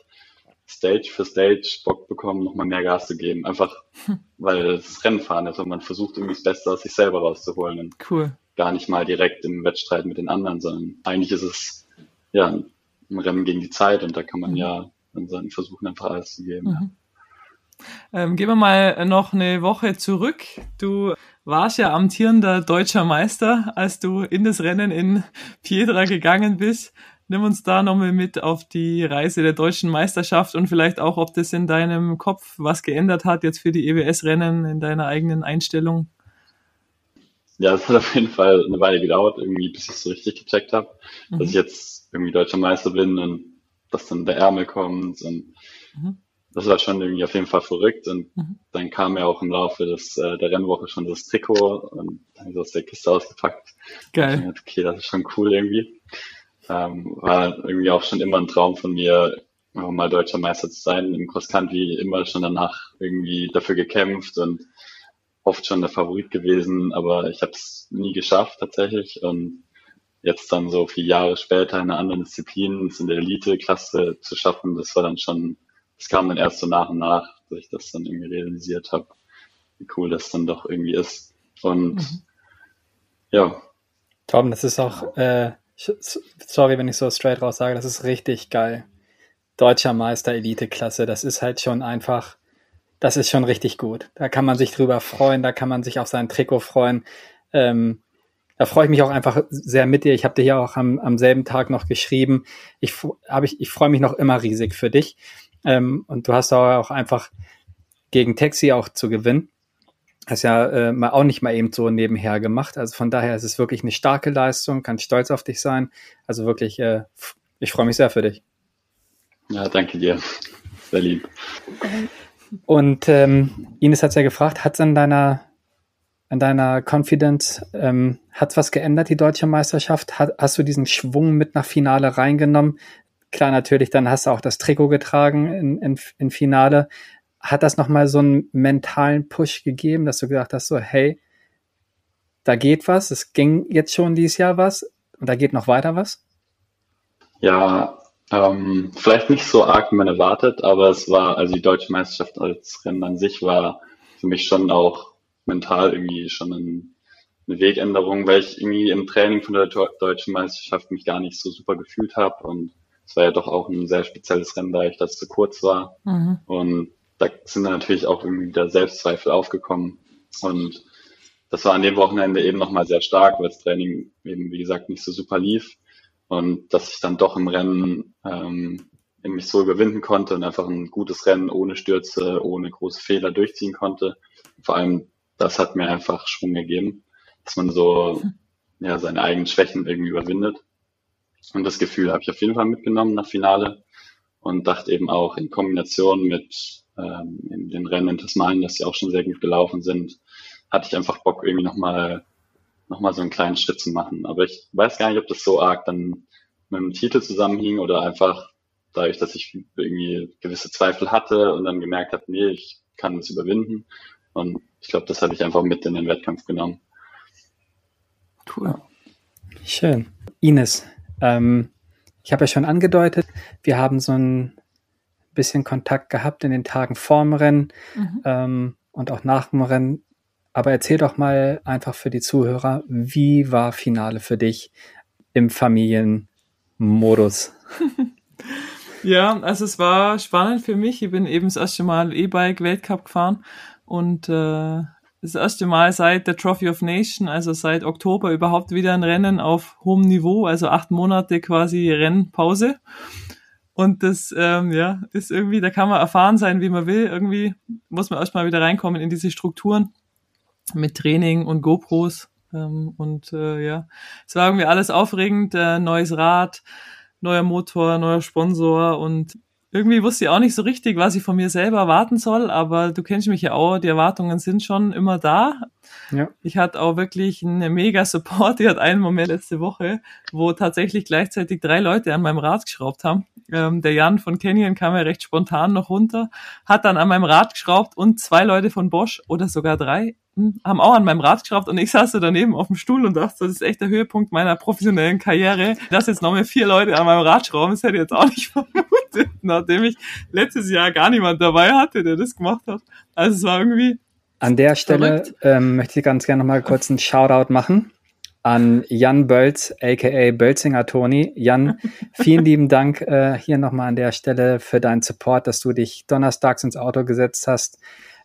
Stage für Stage Bock bekommen, nochmal mehr Gas zu geben. Einfach, weil das Rennfahren ist und man versucht irgendwie das Beste aus sich selber rauszuholen. Und cool. Gar nicht mal direkt im Wettstreit mit den anderen, sondern eigentlich ist es, ja, im Rennen gegen die Zeit und da kann man mhm. ja dann seinen Versuchen einfach alles zu geben. Mhm. Ähm, gehen wir mal noch eine Woche zurück. Du warst ja amtierender deutscher Meister, als du in das Rennen in Piedra gegangen bist. Nimm uns da nochmal mit auf die Reise der deutschen Meisterschaft und vielleicht auch, ob das in deinem Kopf was geändert hat jetzt für die EWS-Rennen, in deiner eigenen Einstellung. Ja, es hat auf jeden Fall eine Weile gedauert, irgendwie, bis ich es so richtig gecheckt habe, mhm. dass ich jetzt irgendwie deutscher Meister bin und dass dann der Ärmel kommt und mhm. das war schon irgendwie auf jeden Fall verrückt und mhm. dann kam ja auch im Laufe des, äh, der Rennwoche schon das Trikot und dann habe ich aus der Kiste ausgepackt. Geil. Dachte, okay, das ist schon cool irgendwie. Ähm, war irgendwie auch schon immer ein Traum von mir, mal deutscher Meister zu sein. Im Cross Country immer schon danach irgendwie dafür gekämpft und oft schon der Favorit gewesen, aber ich habe es nie geschafft tatsächlich und jetzt dann so vier Jahre später in einer anderen Disziplin, in der Elite-Klasse zu schaffen, das war dann schon, das kam dann erst so nach und nach, dass ich das dann irgendwie realisiert habe, wie cool das dann doch irgendwie ist. Und mhm. ja. Tom, das ist auch, äh, sorry, wenn ich so straight raus sage, das ist richtig geil. Deutscher Meister Elite-Klasse, das ist halt schon einfach, das ist schon richtig gut. Da kann man sich drüber freuen, da kann man sich auf sein Trikot freuen. Ähm, da freue ich mich auch einfach sehr mit dir. Ich habe dir ja auch am, am selben Tag noch geschrieben. Ich, ich, ich freue mich noch immer riesig für dich. Ähm, und du hast auch einfach gegen Taxi auch zu gewinnen. Hast ja äh, mal auch nicht mal eben so nebenher gemacht. Also von daher ist es wirklich eine starke Leistung, kann stolz auf dich sein. Also wirklich, äh, ich freue mich sehr für dich. Ja, danke dir. Sehr lieb. Und ähm, Ines hat ja gefragt, hat es an deiner an deiner Confidence? Ähm, hat was geändert, die deutsche Meisterschaft? Hat, hast du diesen Schwung mit nach Finale reingenommen? Klar, natürlich, dann hast du auch das Trikot getragen in, in, in Finale. Hat das nochmal so einen mentalen Push gegeben, dass du gedacht hast, so, hey, da geht was, es ging jetzt schon dieses Jahr was und da geht noch weiter was? Ja, ähm, vielleicht nicht so arg, wie man erwartet, aber es war, also die deutsche Meisterschaft als Rennen an sich war für mich schon auch mental irgendwie schon ein, eine Wegänderung, weil ich irgendwie im Training von der deutschen Meisterschaft mich gar nicht so super gefühlt habe und Es war ja doch auch ein sehr spezielles Rennen, da ich das zu kurz war. Mhm. Und da sind dann natürlich auch irgendwie wieder Selbstzweifel aufgekommen. Und das war an dem Wochenende eben nochmal sehr stark, weil das Training eben, wie gesagt, nicht so super lief. Und dass ich dann doch im Rennen ähm, mich so überwinden konnte und einfach ein gutes Rennen ohne Stürze, ohne große Fehler durchziehen konnte. Vor allem, das hat mir einfach Schwung gegeben, dass man so ja, seine eigenen Schwächen irgendwie überwindet. Und das Gefühl habe ich auf jeden Fall mitgenommen nach Finale und dachte eben auch in Kombination mit ähm, in den Rennen in Tasmanien, dass sie auch schon sehr gut gelaufen sind, hatte ich einfach Bock, irgendwie nochmal noch mal so einen kleinen Schritt zu machen. Aber ich weiß gar nicht, ob das so arg dann mit dem Titel zusammenhing oder einfach dadurch, dass ich irgendwie gewisse Zweifel hatte und dann gemerkt habe, nee, ich kann das überwinden. Und ich glaube, das habe ich einfach mit in den Wettkampf genommen. Cool. Schön. Ines, ähm, ich habe ja schon angedeutet, wir haben so ein bisschen Kontakt gehabt in den Tagen vorm Rennen mhm. ähm, und auch nach dem Rennen. Aber erzähl doch mal einfach für die Zuhörer, wie war Finale für dich im Familienmodus? ja, also es war spannend für mich. Ich bin eben das erste Mal E-Bike Weltcup gefahren und äh, das erste Mal seit der Trophy of Nation, also seit Oktober überhaupt wieder ein Rennen auf hohem Niveau, also acht Monate quasi Rennpause. Und das, ähm, ja, ist irgendwie, da kann man erfahren sein, wie man will. Irgendwie muss man erstmal wieder reinkommen in diese Strukturen mit Training und GoPros. Ähm, und äh, ja, es war irgendwie alles aufregend, äh, neues Rad, neuer Motor, neuer Sponsor und irgendwie wusste ich auch nicht so richtig, was ich von mir selber erwarten soll, aber du kennst mich ja auch, die Erwartungen sind schon immer da. Ja. Ich hatte auch wirklich einen mega Support. Ich hatte einen Moment letzte Woche, wo tatsächlich gleichzeitig drei Leute an meinem Rad geschraubt haben. Ähm, der Jan von Canyon kam ja recht spontan noch runter, hat dann an meinem Rad geschraubt und zwei Leute von Bosch oder sogar drei haben auch an meinem Rad geschraubt und ich saß so daneben auf dem Stuhl und dachte, das ist echt der Höhepunkt meiner professionellen Karriere, dass jetzt noch mehr vier Leute an meinem Rad schrauben, das hätte ich jetzt auch nicht vermutet, nachdem ich letztes Jahr gar niemand dabei hatte, der das gemacht hat. Also es war irgendwie An der Stelle ähm, möchte ich ganz gerne noch mal kurz einen Shoutout machen an Jan Bölz, aka Bölzinger Toni. Jan, vielen lieben Dank äh, hier nochmal an der Stelle für deinen Support, dass du dich donnerstags ins Auto gesetzt hast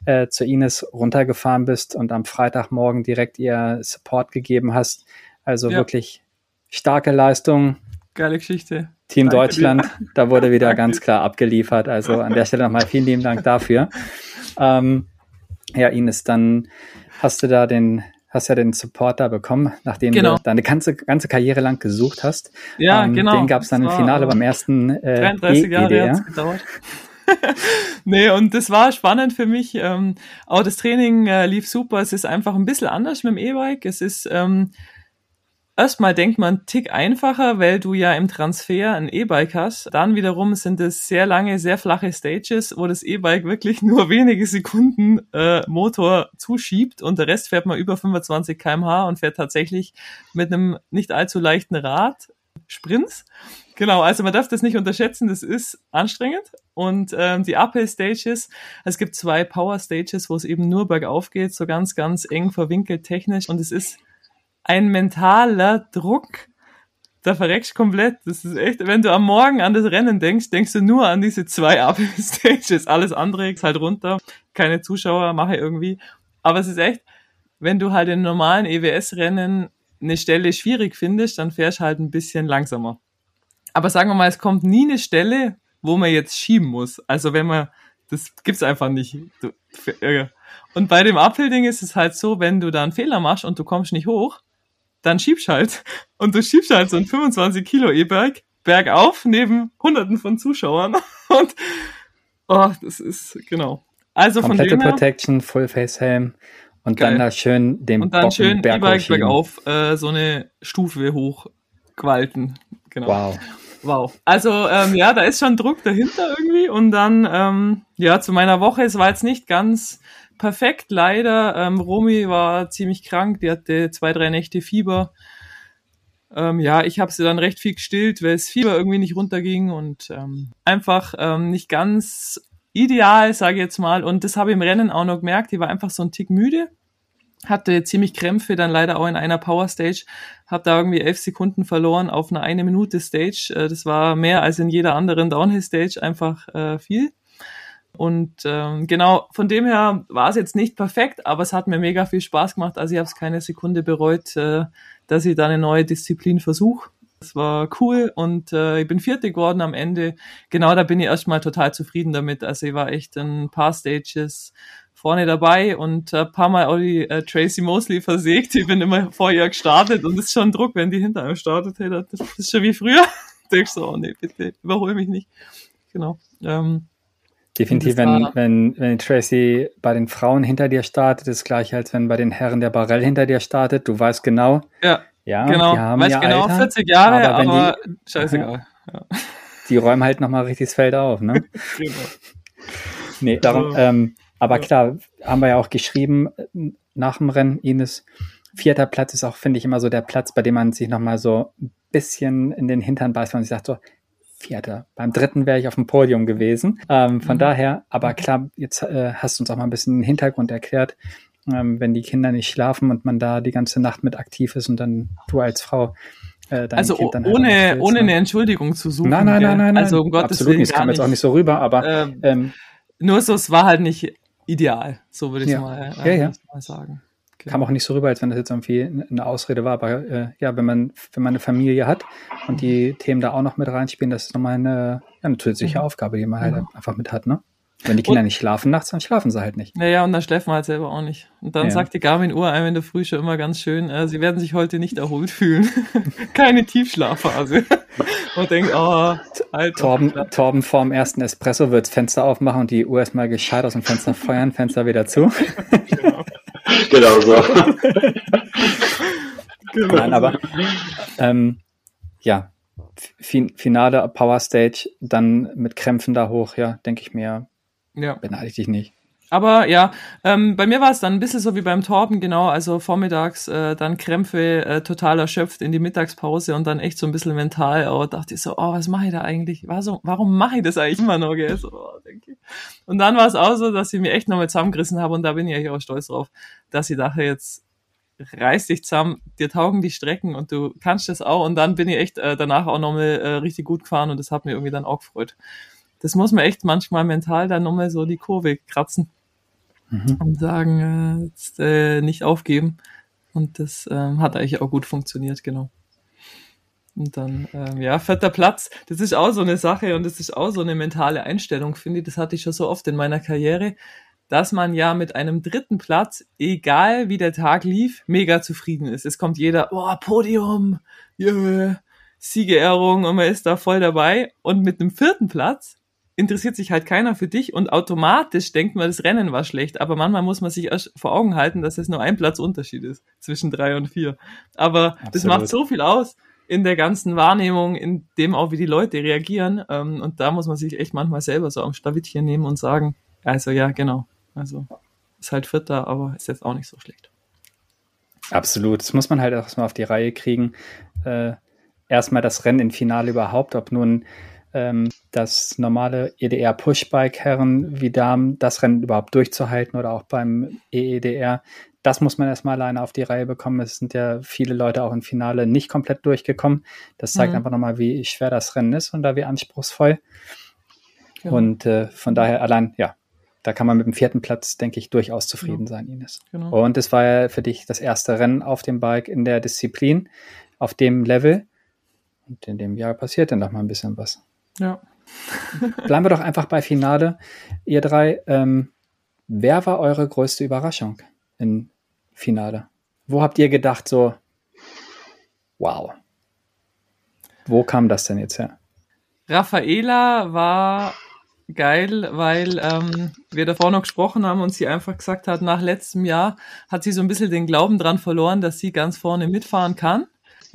äh, zu Ines runtergefahren bist und am Freitagmorgen direkt ihr Support gegeben hast. Also ja. wirklich starke Leistung. Geile Geschichte. Team Danke Deutschland, dir. da wurde wieder ganz klar abgeliefert. Also an der Stelle nochmal vielen lieben Dank dafür. Ähm, ja, Ines, dann hast du da den hast ja den Supporter bekommen, nachdem genau. du deine ganze, ganze Karriere lang gesucht hast. Ja, ähm, genau. Den gab es dann im Finale beim ersten äh, 33 e Jahre e hat gedauert. nee, und das war spannend für mich. Ähm, auch das Training äh, lief super. Es ist einfach ein bisschen anders mit dem E-Bike. Es ist ähm, erstmal denkt man Tick einfacher, weil du ja im Transfer ein E-Bike hast. Dann wiederum sind es sehr lange, sehr flache Stages, wo das E-Bike wirklich nur wenige Sekunden äh, Motor zuschiebt und der Rest fährt mal über 25 kmh und fährt tatsächlich mit einem nicht allzu leichten Rad Sprints. Genau, also man darf das nicht unterschätzen, das ist anstrengend. Und ähm, die Uphill Stages, es gibt zwei Power Stages, wo es eben nur bergauf geht, so ganz, ganz eng verwinkelt technisch. Und es ist ein mentaler Druck, da verreckst komplett. Das ist echt, wenn du am Morgen an das Rennen denkst, denkst du nur an diese zwei Uphill Stages. Alles andere ist halt runter, keine Zuschauer, mache irgendwie. Aber es ist echt, wenn du halt in normalen EWS-Rennen eine Stelle schwierig findest, dann fährst du halt ein bisschen langsamer. Aber sagen wir mal, es kommt nie eine Stelle, wo man jetzt schieben muss. Also wenn man, das gibt's einfach nicht. Und bei dem Uphill-Ding ist es halt so, wenn du da einen Fehler machst und du kommst nicht hoch, dann schiebst halt. Und du schiebst halt so ein 25 Kilo E-Bike bergauf neben hunderten von Zuschauern. Und oh, das ist, genau. Also Komplette von Protection, Full Face Helm. Und Geil. dann da schön den Und dann Bocken schön E-Bike bergauf, äh, so eine Stufe hoch qualten. Genau. Wow. Wow. Also ähm, ja, da ist schon Druck dahinter irgendwie. Und dann, ähm, ja, zu meiner Woche, es war jetzt nicht ganz perfekt, leider. Ähm, Romy war ziemlich krank, die hatte zwei, drei Nächte Fieber. Ähm, ja, ich habe sie dann recht viel gestillt, weil das Fieber irgendwie nicht runterging und ähm, einfach ähm, nicht ganz ideal, sage ich jetzt mal. Und das habe ich im Rennen auch noch gemerkt. Die war einfach so ein Tick müde. hatte ziemlich Krämpfe, dann leider auch in einer Power Stage, habe da irgendwie elf Sekunden verloren auf einer eine Minute Stage. Äh, das war mehr als in jeder anderen Downhill Stage, einfach äh, viel. Und ähm, genau, von dem her war es jetzt nicht perfekt, aber es hat mir mega viel Spaß gemacht. Also ich habe es keine Sekunde bereut, äh, dass ich da eine neue Disziplin versuche. Es war cool und äh, ich bin Vierte geworden am Ende. Genau, da bin ich erstmal total zufrieden damit. Also ich war echt ein paar Stages vorne dabei und ein paar Mal auch die äh, Tracy Mosley versägt. Ich bin immer vor ihr gestartet und es ist schon Druck, wenn die hinter einem startet. Hey, das ist schon wie früher. Denkst du, oh nee, bitte, überhol mich nicht. Genau. Ähm, Definitiv, wenn, wenn, wenn Tracy bei den Frauen hinter dir startet, ist gleich als wenn bei den Herren der Barrel hinter dir startet. Du weißt genau, ja. Ja, genau. Weiß genau, Alter, 40 Jahre, aber, aber die, scheißegal. Ja. Die räumen halt nochmal richtig das Feld auf, ne? genau. Nee, darum, ähm, aber klar, haben wir ja auch geschrieben nach dem Rennen, Ines, vierter Platz ist auch, finde ich, immer so der Platz, bei dem man sich nochmal so ein bisschen in den Hintern beißt, wenn man sich sagt so, Vierter. Beim dritten wäre ich auf dem Podium gewesen. Ähm, von mhm. daher, aber klar, jetzt äh, hast du uns auch mal ein bisschen den Hintergrund erklärt ähm, wenn die Kinder nicht schlafen und man da die ganze Nacht mit aktiv ist und dann du als Frau äh, also kind dann ohne, halt ohne eine Entschuldigung zu suchen. Nein, nein, nein, nein, nein. Also um Gottes Absolut Willen. Das kam jetzt auch nicht so rüber, aber ähm, ähm, nur so, es war halt nicht ideal, so würde ich ja. mal, äh, ja, ja. mal sagen. Okay. Kam auch nicht so rüber, als wenn das jetzt irgendwie eine Ausrede war, aber äh, ja, wenn man, wenn man eine Familie hat und die Themen da auch noch mit reinspielen, das ist nochmal eine, eine zusätzliche mhm. Aufgabe, die man halt mhm. einfach mit hat, ne? Wenn die Kinder und, nicht schlafen nachts, dann schlafen sie halt nicht. Naja, und dann schläft man halt selber auch nicht. Und dann ja. sagt die Garmin-Uhr einem in der Früh schon immer ganz schön, äh, sie werden sich heute nicht erholt fühlen. Keine Tiefschlafphase. und denkt, oh, Alter. Torben, Torben vorm ersten Espresso wird das Fenster aufmachen und die Uhr erstmal gescheit aus dem Fenster feuern, Fenster wieder zu. genau. genau so. genau Nein, aber ähm, ja, Finale Power Stage, dann mit Krämpfen da hoch, ja, denke ich mir, ja. Beneide ich dich nicht. Aber ja, ähm, bei mir war es dann ein bisschen so wie beim Torben, genau, also vormittags äh, dann Krämpfe äh, total erschöpft in die Mittagspause und dann echt so ein bisschen mental, oh, dachte ich so, oh, was mache ich da eigentlich? War so, warum mache ich das eigentlich immer noch? Gell? So, oh, denke ich. Und dann war es auch so, dass ich mir echt nochmal zusammengerissen habe und da bin ich eigentlich auch stolz drauf, dass ich dachte, jetzt reiß dich zusammen, dir taugen die Strecken und du kannst das auch und dann bin ich echt äh, danach auch nochmal äh, richtig gut gefahren und das hat mir irgendwie dann auch gefreut das muss man echt manchmal mental dann nochmal so die Kurve kratzen mhm. und sagen, äh, jetzt, äh, nicht aufgeben. Und das ähm, hat eigentlich auch gut funktioniert, genau. Und dann, ähm, ja, vierter Platz, das ist auch so eine Sache und das ist auch so eine mentale Einstellung, finde ich. Das hatte ich schon so oft in meiner Karriere, dass man ja mit einem dritten Platz, egal wie der Tag lief, mega zufrieden ist. Es kommt jeder, oh, Podium, yeah, Siegerehrung und man ist da voll dabei. Und mit einem vierten Platz interessiert sich halt keiner für dich und automatisch denkt man, das Rennen war schlecht. Aber manchmal muss man sich erst vor Augen halten, dass es nur ein Platz Unterschied ist zwischen drei und vier. Aber Absolut. das macht so viel aus in der ganzen Wahrnehmung, in dem auch, wie die Leute reagieren. Ähm, und da muss man sich echt manchmal selber so am Stavittchen nehmen und sagen, also ja, genau. Also ist halt Vierter, aber ist jetzt auch nicht so schlecht. Absolut. Das muss man halt erstmal auf die Reihe kriegen. Äh, erstmal das Rennen im Finale überhaupt, ob nun ähm, das normale EDR Pushbike Herren wie Damen das Rennen überhaupt durchzuhalten oder auch beim EEDR. Das muss man erstmal alleine auf die Reihe bekommen. Es sind ja viele Leute auch im Finale nicht komplett durchgekommen. Das zeigt mhm. einfach nochmal, wie schwer das Rennen ist und da wie anspruchsvoll. Ja. Und äh, von daher allein, ja, da kann man mit dem vierten Platz, denke ich, durchaus zufrieden genau. sein, Ines. Genau. Und es war ja für dich das erste Rennen auf dem Bike in der Disziplin, auf dem Level. Und in dem Jahr passiert dann noch mal ein bisschen was. Ja. Bleiben wir doch einfach bei Finale. Ihr drei, ähm, wer war eure größte Überraschung im Finale? Wo habt ihr gedacht, so, wow, wo kam das denn jetzt her? Raffaela war geil, weil ähm, wir davor noch gesprochen haben und sie einfach gesagt hat, nach letztem Jahr hat sie so ein bisschen den Glauben dran verloren, dass sie ganz vorne mitfahren kann.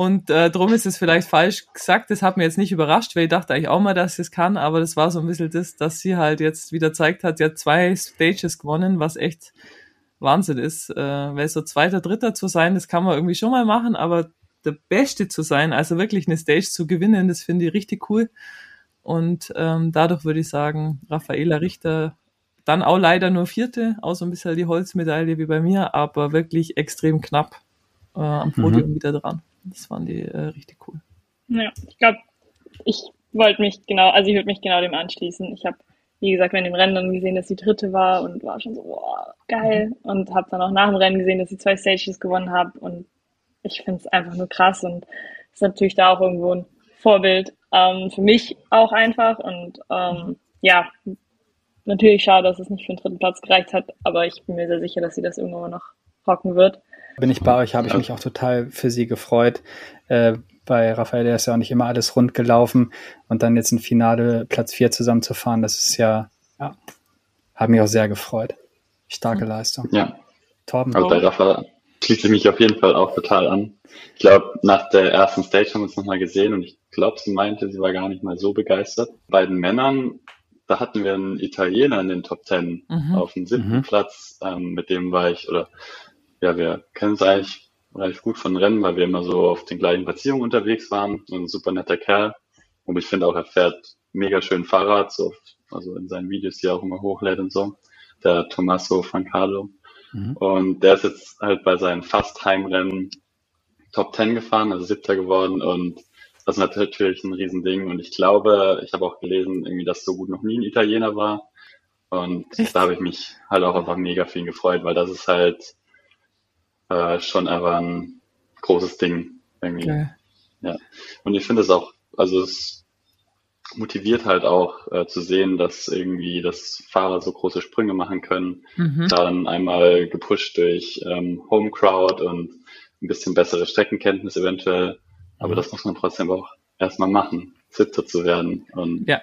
Und äh, darum ist es vielleicht falsch gesagt. Das hat mir jetzt nicht überrascht, weil ich dachte eigentlich auch mal, dass sie es kann, aber das war so ein bisschen das, dass sie halt jetzt wieder zeigt hat, sie hat zwei Stages gewonnen, was echt Wahnsinn ist. Äh, weil so zweiter, dritter zu sein, das kann man irgendwie schon mal machen, aber der Beste zu sein, also wirklich eine Stage zu gewinnen, das finde ich richtig cool. Und ähm, dadurch würde ich sagen, Raffaela Richter dann auch leider nur Vierte, auch so ein bisschen die Holzmedaille wie bei mir, aber wirklich extrem knapp äh, am Podium mhm. wieder dran. Das fand die äh, richtig cool. Ja, ich glaube, ich wollte mich genau, also ich würde mich genau dem anschließen. Ich habe, wie gesagt, in dem Rennen dann gesehen, dass sie Dritte war und war schon so, boah, geil. Mhm. Und habe dann auch nach dem Rennen gesehen, dass sie zwei Stages gewonnen hat und ich finde es einfach nur krass und ist natürlich da auch irgendwo ein Vorbild ähm, für mich auch einfach und ähm, ja, natürlich schade, dass es nicht für den dritten Platz gereicht hat, aber ich bin mir sehr sicher, dass sie das irgendwann noch rocken wird. Bin ich bei euch, habe ich mich auch total für sie gefreut. Äh, bei Raphael ist ja auch nicht immer alles rund gelaufen und dann jetzt ein Finale Platz 4 zusammenzufahren, das ist ja, ja, hat mich auch sehr gefreut. Starke Leistung. Ja. Torben. Also bei Rafa schließe ich mich auf jeden Fall auch total an. Ich glaube, nach der ersten Stage haben wir uns nochmal gesehen und ich glaube, sie meinte, sie war gar nicht mal so begeistert. Bei den Männern, da hatten wir einen Italiener in den Top Ten mhm. auf dem siebten mhm. Platz. Ähm, mit dem war ich, oder ja, wir kennen es eigentlich relativ gut von Rennen, weil wir immer so auf den gleichen Platzierungen unterwegs waren. So ein super netter Kerl. Und ich finde auch, er fährt mega schön Fahrrad, so, also in seinen Videos, die er auch immer hochlädt und so. Der Tommaso Francalo. Mhm. Und der ist jetzt halt bei seinen fast Heimrennen Top 10 gefahren, also siebter geworden und das ist natürlich ein Riesending und ich glaube, ich habe auch gelesen, irgendwie, dass so gut noch nie ein Italiener war und Echt? da habe ich mich halt auch einfach mega viel gefreut, weil das ist halt äh, schon einfach ein großes Ding irgendwie. Okay. Ja. Und ich finde es auch, also es motiviert halt auch äh, zu sehen, dass irgendwie das Fahrer so große Sprünge machen können. Mhm. Dann einmal gepusht durch ähm, Home Crowd und ein bisschen bessere Streckenkenntnis eventuell. Aber mhm. das muss man trotzdem auch erstmal machen, Siebter zu werden. Und ja.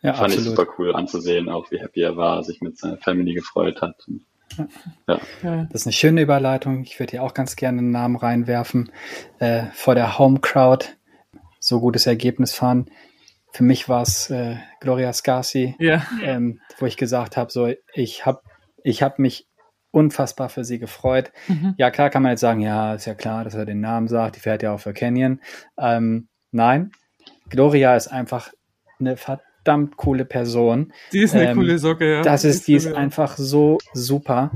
Ja, fand absolut. ich super cool anzusehen, auch wie happy er war, sich mit seiner Family gefreut hat. Und, ja. Das ist eine schöne Überleitung. Ich würde hier auch ganz gerne einen Namen reinwerfen. Äh, vor der Home Crowd so gutes Ergebnis fahren. Für mich war es äh, Gloria Scarsi, ja. ähm, wo ich gesagt habe, so ich habe ich hab mich unfassbar für sie gefreut. Mhm. Ja, klar kann man jetzt sagen, ja, ist ja klar, dass er den Namen sagt, die fährt ja auch für Canyon. Ähm, nein, Gloria ist einfach eine verdammt coole Person. Die ist eine ähm, coole Socke, ja. Das ist, die ist einfach so super.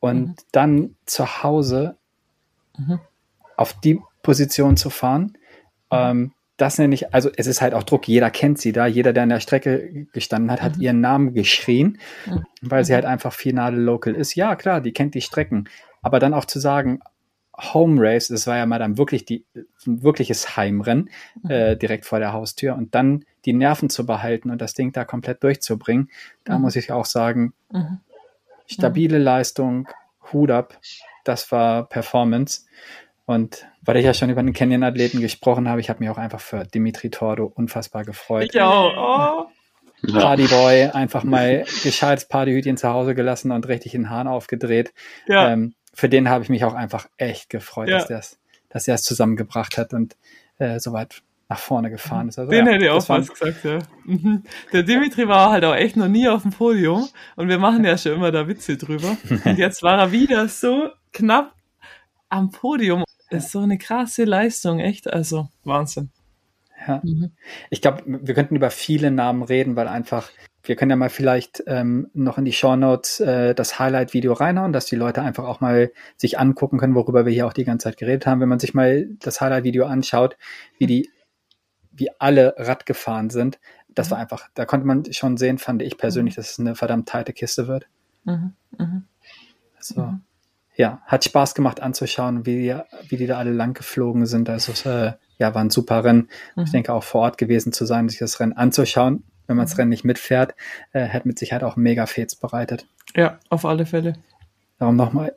Und mhm. dann zu Hause mhm. auf die Position zu fahren, mhm. ähm, das nenne ich, also es ist halt auch Druck, jeder kennt sie da, jeder, der an der Strecke gestanden hat, hat mhm. ihren Namen geschrien, mhm. weil sie halt einfach finale Local ist. Ja, klar, die kennt die Strecken. Aber dann auch zu sagen, Home Race, das war ja mal dann wirklich die, ein wirkliches Heimrennen, mhm. äh, direkt vor der Haustür und dann die Nerven zu behalten und das Ding da komplett durchzubringen, da mhm. muss ich auch sagen, mhm. stabile Leistung, Hut ab, das war Performance. Und weil ich ja schon über den Canyon-Athleten gesprochen habe, ich habe mich auch einfach für Dimitri Tordo unfassbar gefreut. Ich auch. Oh. Partyboy, einfach mal gescheites Partyhütchen zu Hause gelassen und richtig den Hahn aufgedreht. Ja. Ähm, für den habe ich mich auch einfach echt gefreut, ja. dass, der's, dass er es zusammengebracht hat und äh, so weit nach vorne gefahren ist. Also, den ja, hätte ich auch was gesagt, ja. Mhm. Der Dimitri war halt auch echt noch nie auf dem Podium und wir machen ja schon immer da Witze drüber. Und jetzt war er wieder so knapp am Podium ist so eine krasse Leistung, echt. Also Wahnsinn. Ja. Mhm. Ich glaube, wir könnten über viele Namen reden, weil einfach, wir können ja mal vielleicht ähm, noch in die Show Notes äh, das Highlight-Video reinhauen, dass die Leute einfach auch mal sich angucken können, worüber wir hier auch die ganze Zeit geredet haben. Wenn man sich mal das Highlight-Video anschaut, wie die, wie alle Rad gefahren sind, das mhm. war einfach, da konnte man schon sehen, fand ich persönlich, mhm. dass es eine verdammt teite Kiste wird. Mhm. Mhm. So. Mhm ja, hat Spaß gemacht anzuschauen, wie die, wie die da alle lang geflogen sind. Also äh, ja, war ein super Rennen. Mhm. Ich denke auch vor Ort gewesen zu sein, sich das Rennen anzuschauen. Wenn man das mhm. Rennen nicht mitfährt, äh, hätte mit Sicherheit auch mega Fets bereitet. Ja, auf alle Fälle. Darum nochmal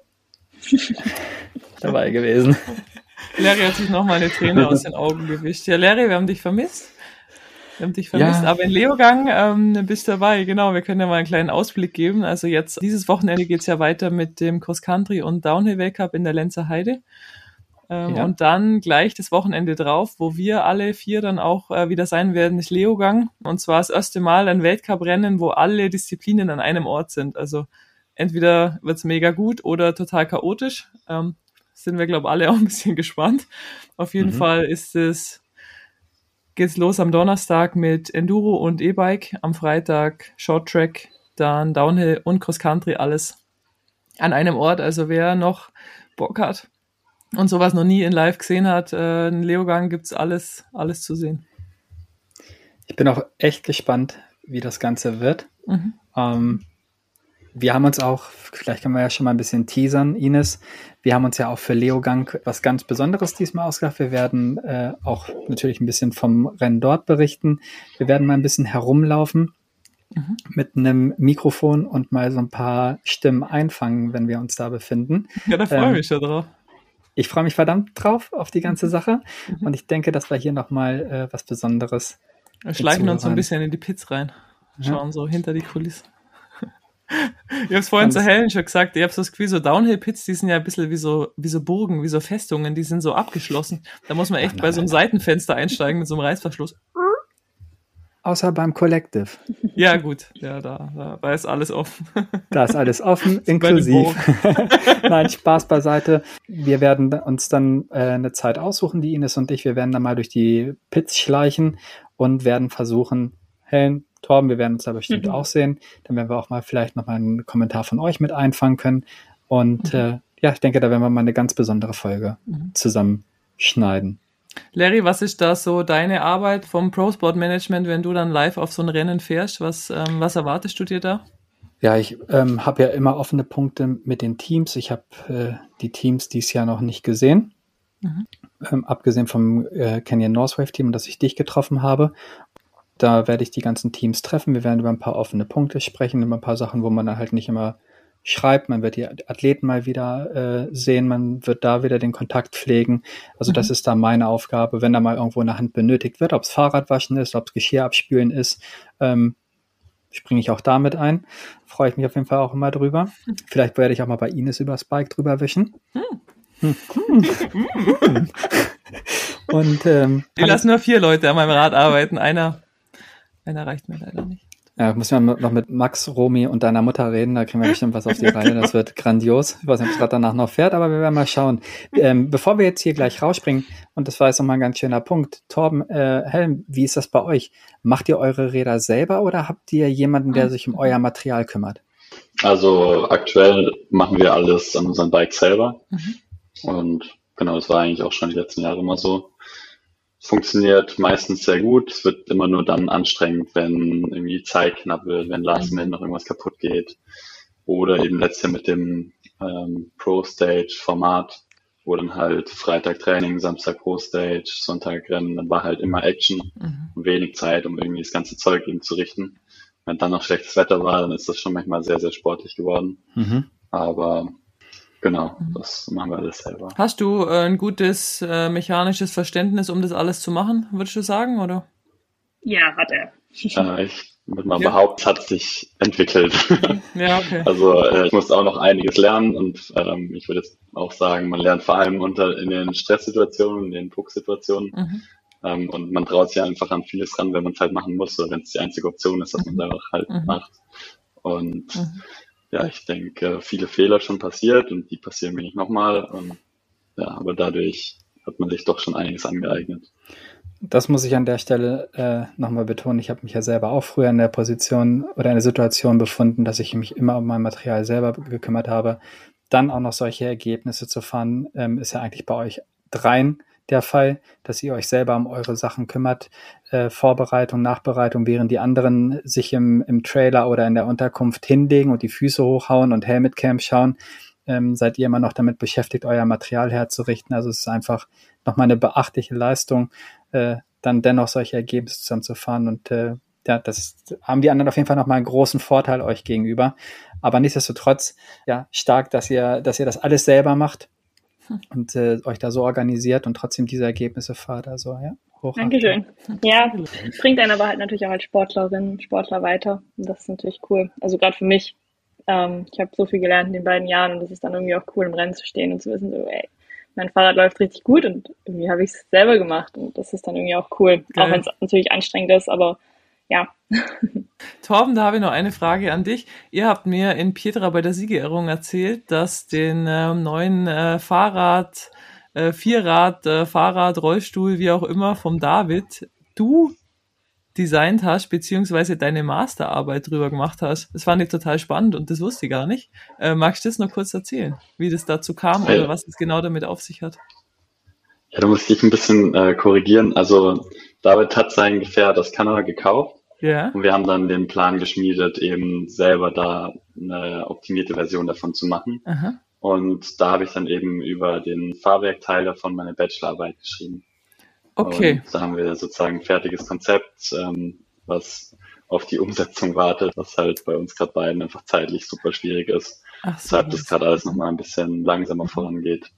dabei gewesen. Larry hat sich nochmal eine Träne aus den Augen gewischt. Ja, Larry, wir haben dich vermisst. Wir haben dich vermisst. Ja. Aber in Leogang ähm, bist du dabei, genau. Wir können ja mal einen kleinen Ausblick geben. Also jetzt, dieses Wochenende geht's ja weiter mit dem Cross-Country und Downhill-Weltcup in der Lenzer Heide. Ähm, ja. Und dann gleich das Wochenende drauf, wo wir alle vier dann auch äh, wieder sein werden, ist Leogang. Und zwar das erste Mal ein Weltcup-Rennen, wo alle Disziplinen an einem Ort sind. Also entweder wird's mega gut oder total chaotisch. Ähm, sind wir, glaube alle auch ein bisschen gespannt. Auf jeden mhm. Fall ist es geht's los am Donnerstag mit Enduro und E-Bike, am Freitag Short Track, dann Downhill und Cross Country alles an einem Ort. Also wer noch Bock hat und sowas noch nie in Live gesehen hat, äh, in Leogang gibt's alles, alles zu sehen. Ich bin auch echt gespannt, wie das Ganze wird. Mhm. Ähm, wir haben uns auch, vielleicht können wir ja schon mal ein bisschen teasern, Ines. Wir haben uns ja auch für Leogang was ganz Besonderes diesmal ausgedacht. Wir werden äh, auch natürlich ein bisschen vom Rennen dort berichten. Wir werden mal ein bisschen herumlaufen mhm. mit einem Mikrofon und mal so ein paar Stimmen einfangen, wenn wir uns da befinden. Ja, da freue ich ähm, mich ja drauf. Ich freue mich verdammt drauf auf die ganze mhm. Sache mhm. und ich denke, dass wir hier nochmal äh, was Besonderes. Wir schleichen uns so ein bisschen in die Pits rein. Schauen ja. so hinter die Kulissen. Ich habe es vorhin zu Helen schon gesagt, ich habe so das Gefühl, so Downhill-Pits, die sind ja ein bisschen wie so, wie so Burgen, wie so Festungen, die sind so abgeschlossen. Da muss man echt nein, bei so einem Seitenfenster einsteigen mit so einem Reißverschluss. Außer beim Collective. Ja, gut. Ja, da, da, da ist alles offen. Da ist alles offen, inklusiv. Nein, Spaß beiseite. Wir werden uns dann äh, eine Zeit aussuchen, die Ines und ich. Wir werden dann mal durch die Pits schleichen und werden versuchen, Helen, Torben, wir werden uns da bestimmt mhm. auch sehen. Dann werden wir auch mal vielleicht noch mal einen Kommentar von euch mit einfangen können. Und mhm. äh, ja, ich denke, da werden wir mal eine ganz besondere Folge mhm. zusammenschneiden. Larry, was ist da so deine Arbeit vom Pro Sport Management, wenn du dann live auf so ein Rennen fährst? Was, ähm, was erwartest du dir da? Ja, ich ähm, habe ja immer offene Punkte mit den Teams. Ich habe äh, die Teams dieses Jahr noch nicht gesehen. Mhm. Ähm, abgesehen vom äh, Canyon Northwave Team, das ich dich getroffen habe. Da werde ich die ganzen Teams treffen. Wir werden über ein paar offene Punkte sprechen, über ein paar Sachen, wo man dann halt nicht immer schreibt. Man wird die Athleten mal wieder äh, sehen, man wird da wieder den Kontakt pflegen. Also mhm. das ist da meine Aufgabe, wenn da mal irgendwo eine Hand benötigt wird, ob es Fahrradwaschen ist, ob es Geschirr abspülen ist, ähm, springe ich auch damit ein. Freue ich mich auf jeden Fall auch immer drüber. Mhm. Vielleicht werde ich auch mal bei Ines über Spike drüber wischen. Mhm. Und ähm, ich lasse nur vier Leute an meinem Rad arbeiten. Einer einer reicht mir leider nicht. Ja, muss man noch mit Max, Romy und deiner Mutter reden, da kriegen wir bestimmt was auf die Reihe. Das wird grandios. Ich weiß nicht, ob es gerade danach noch fährt, aber wir werden mal schauen. Ähm, bevor wir jetzt hier gleich rausspringen, und das war jetzt nochmal ein ganz schöner Punkt, Torben, äh, Helm, wie ist das bei euch? Macht ihr eure Räder selber oder habt ihr jemanden, der sich um euer Material kümmert? Also aktuell machen wir alles an unseren Bike selber. Mhm. Und genau, das war eigentlich auch schon die letzten Jahre immer so funktioniert meistens sehr gut. Es wird immer nur dann anstrengend, wenn irgendwie Zeit knapp wird, wenn Last Minute noch irgendwas kaputt geht. Oder eben letztes Jahr mit dem ähm, Pro Stage Format, wo dann halt Freitag Training, Samstag Pro Stage, Sonntag Rennen, dann war halt immer Action mhm. und wenig Zeit, um irgendwie das ganze Zeug eben zu richten. Wenn dann noch schlechtes Wetter war, dann ist das schon manchmal sehr, sehr sportlich geworden. Mhm. Aber Genau, mhm. das machen wir alles selber. Hast du äh, ein gutes äh, mechanisches Verständnis, um das alles zu machen, würdest du sagen, oder? Ja, hat er. Äh, ich würde mal ja. behaupten, hat sich entwickelt. Ja, okay. Also äh, ich musste auch noch einiges lernen und ähm, ich würde jetzt auch sagen, man lernt vor allem unter in den Stresssituationen, in den Drucksituationen. Mhm. Ähm, und man traut sich einfach an vieles ran, wenn man es halt machen muss, oder wenn es die einzige Option ist, dass man es mhm. einfach halt mhm. macht. Und mhm ja, ich denke, viele Fehler schon passiert und die passieren mir nicht nochmal. Und, ja, aber dadurch hat man sich doch schon einiges angeeignet. Das muss ich an der Stelle äh, nochmal betonen. Ich habe mich ja selber auch früher in der Position oder in der Situation befunden, dass ich mich immer um mein Material selber gekümmert habe. Dann auch noch solche Ergebnisse zu fahren, ähm, ist ja eigentlich bei euch dreien der Fall, dass ihr euch selber um eure Sachen kümmert, äh, Vorbereitung, Nachbereitung, während die anderen sich im, im Trailer oder in der Unterkunft hinlegen und die Füße hochhauen und Helmet Camp schauen, ähm, seid ihr immer noch damit beschäftigt, euer Material herzurichten. Also es ist einfach nochmal eine beachtliche Leistung, äh, dann dennoch solche Ergebnisse zusammenzufahren und äh, ja, das haben die anderen auf jeden Fall nochmal einen großen Vorteil euch gegenüber. Aber nichtsdestotrotz, ja, stark, dass ihr, dass ihr das alles selber macht und äh, euch da so organisiert und trotzdem diese Ergebnisse fahrt. Also ja. Dankeschön. Ja, bringt einen aber halt natürlich auch als Sportlerin, Sportler weiter. Und das ist natürlich cool. Also gerade für mich. Ähm, ich habe so viel gelernt in den beiden Jahren und das ist dann irgendwie auch cool, im Rennen zu stehen und zu wissen, so, ey, mein Fahrrad läuft richtig gut und irgendwie habe ich es selber gemacht und das ist dann irgendwie auch cool. Geil. Auch wenn es natürlich anstrengend ist, aber ja. Torben, da habe ich noch eine Frage an dich. Ihr habt mir in Pietra bei der Siegerehrung erzählt, dass den äh, neuen äh, Fahrrad, äh, Vierrad, äh, Fahrrad, Rollstuhl, wie auch immer, vom David, du designt hast, beziehungsweise deine Masterarbeit drüber gemacht hast. Das fand ich total spannend und das wusste ich gar nicht. Äh, magst du das noch kurz erzählen, wie das dazu kam ja. oder was es genau damit auf sich hat? Ja, da muss ich ein bisschen äh, korrigieren. Also David hat sein Gefährt aus Kanada gekauft. Ja. Und wir haben dann den Plan geschmiedet, eben selber da eine optimierte Version davon zu machen. Aha. Und da habe ich dann eben über den Fahrwerkteil davon meine Bachelorarbeit geschrieben. Okay. Und da haben wir sozusagen ein fertiges Konzept, ähm, was auf die Umsetzung wartet, was halt bei uns gerade beiden einfach zeitlich super schwierig ist. Ach so, Weshalb das gerade alles nochmal ein bisschen langsamer vorangeht.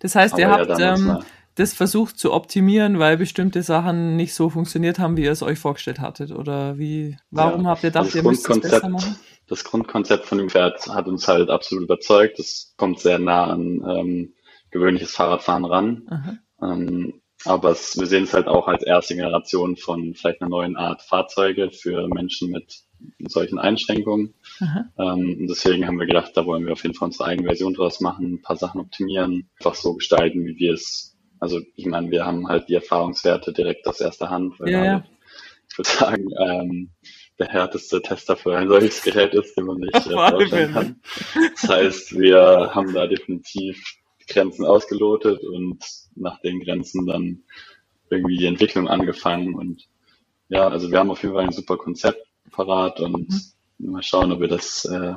Das heißt, Aber ihr habt ja, ähm, das versucht zu optimieren, weil bestimmte Sachen nicht so funktioniert haben, wie ihr es euch vorgestellt hattet? Oder wie, warum ja, habt ihr gedacht, ihr müsst es besser machen? Das Grundkonzept von dem Pferd hat uns halt absolut überzeugt. Das kommt sehr nah an ähm, gewöhnliches Fahrradfahren ran. Ähm, aber es, wir sehen es halt auch als erste Generation von vielleicht einer neuen Art Fahrzeuge für Menschen mit solchen Einschränkungen. Ähm, deswegen haben wir gedacht, da wollen wir auf jeden Fall unsere eigene Version draus machen, ein paar Sachen optimieren, einfach so gestalten, wie wir es, also ich meine, wir haben halt die Erfahrungswerte direkt aus erster Hand, weil ja, ja. ich würde sagen, ähm, der härteste Tester für ein solches Gerät ist, den man nicht äh, vorstellen kann. Das heißt, wir haben da definitiv Grenzen ausgelotet und nach den Grenzen dann irgendwie die Entwicklung angefangen. Und ja, also wir haben auf jeden Fall ein super Konzept parat und mhm. mal schauen, ob wir das äh,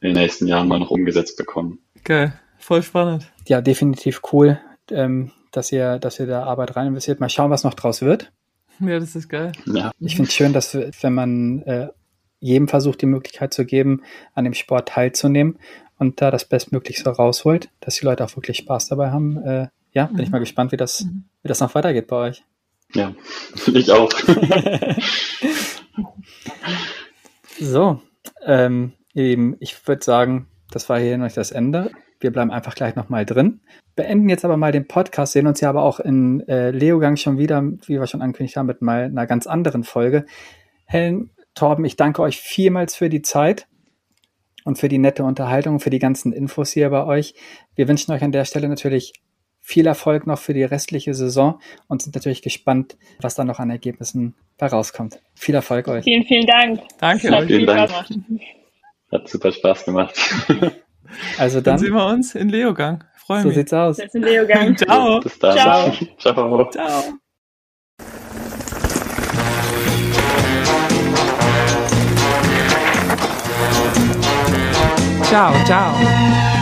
in den nächsten Jahren mal noch umgesetzt bekommen. Geil, voll spannend. Ja, definitiv cool, ähm, dass ihr, dass ihr da Arbeit rein investiert. Mal schauen, was noch draus wird. Ja, das ist geil. Ja. Ich finde es schön, dass wenn man äh, jedem versucht, die Möglichkeit zu geben, an dem Sport teilzunehmen und da das Bestmöglichste rausholt, dass die Leute auch wirklich Spaß dabei haben. Äh, ja, bin mhm. ich mal gespannt, wie das, mhm. wie das noch weitergeht bei euch. Ja, ich auch. so, ähm, eben, ich würde sagen, das war hier noch nicht das Ende. Wir bleiben einfach gleich nochmal drin. Beenden jetzt aber mal den Podcast, sehen uns ja aber auch in äh, Leogang schon wieder, wie wir schon angekündigt haben, mit mal einer ganz anderen Folge. Helen, Torben, ich danke euch vielmals für die Zeit und für die nette Unterhaltung, für die ganzen Infos hier bei euch. Wir wünschen euch an der Stelle natürlich viel Erfolg noch für die restliche Saison und sind natürlich gespannt, was da noch an Ergebnissen herauskommt. Viel Erfolg euch. Vielen, vielen Dank. Danke euch. Vielen Dank. Hat super Spaß gemacht. Also dann, dann sehen wir uns in Leogang. Freue so mich. So sieht's aus. Jetzt in Leogang. Ciao. Bis dann. Ciao. Ciao. Ciao. Ciao, ciao.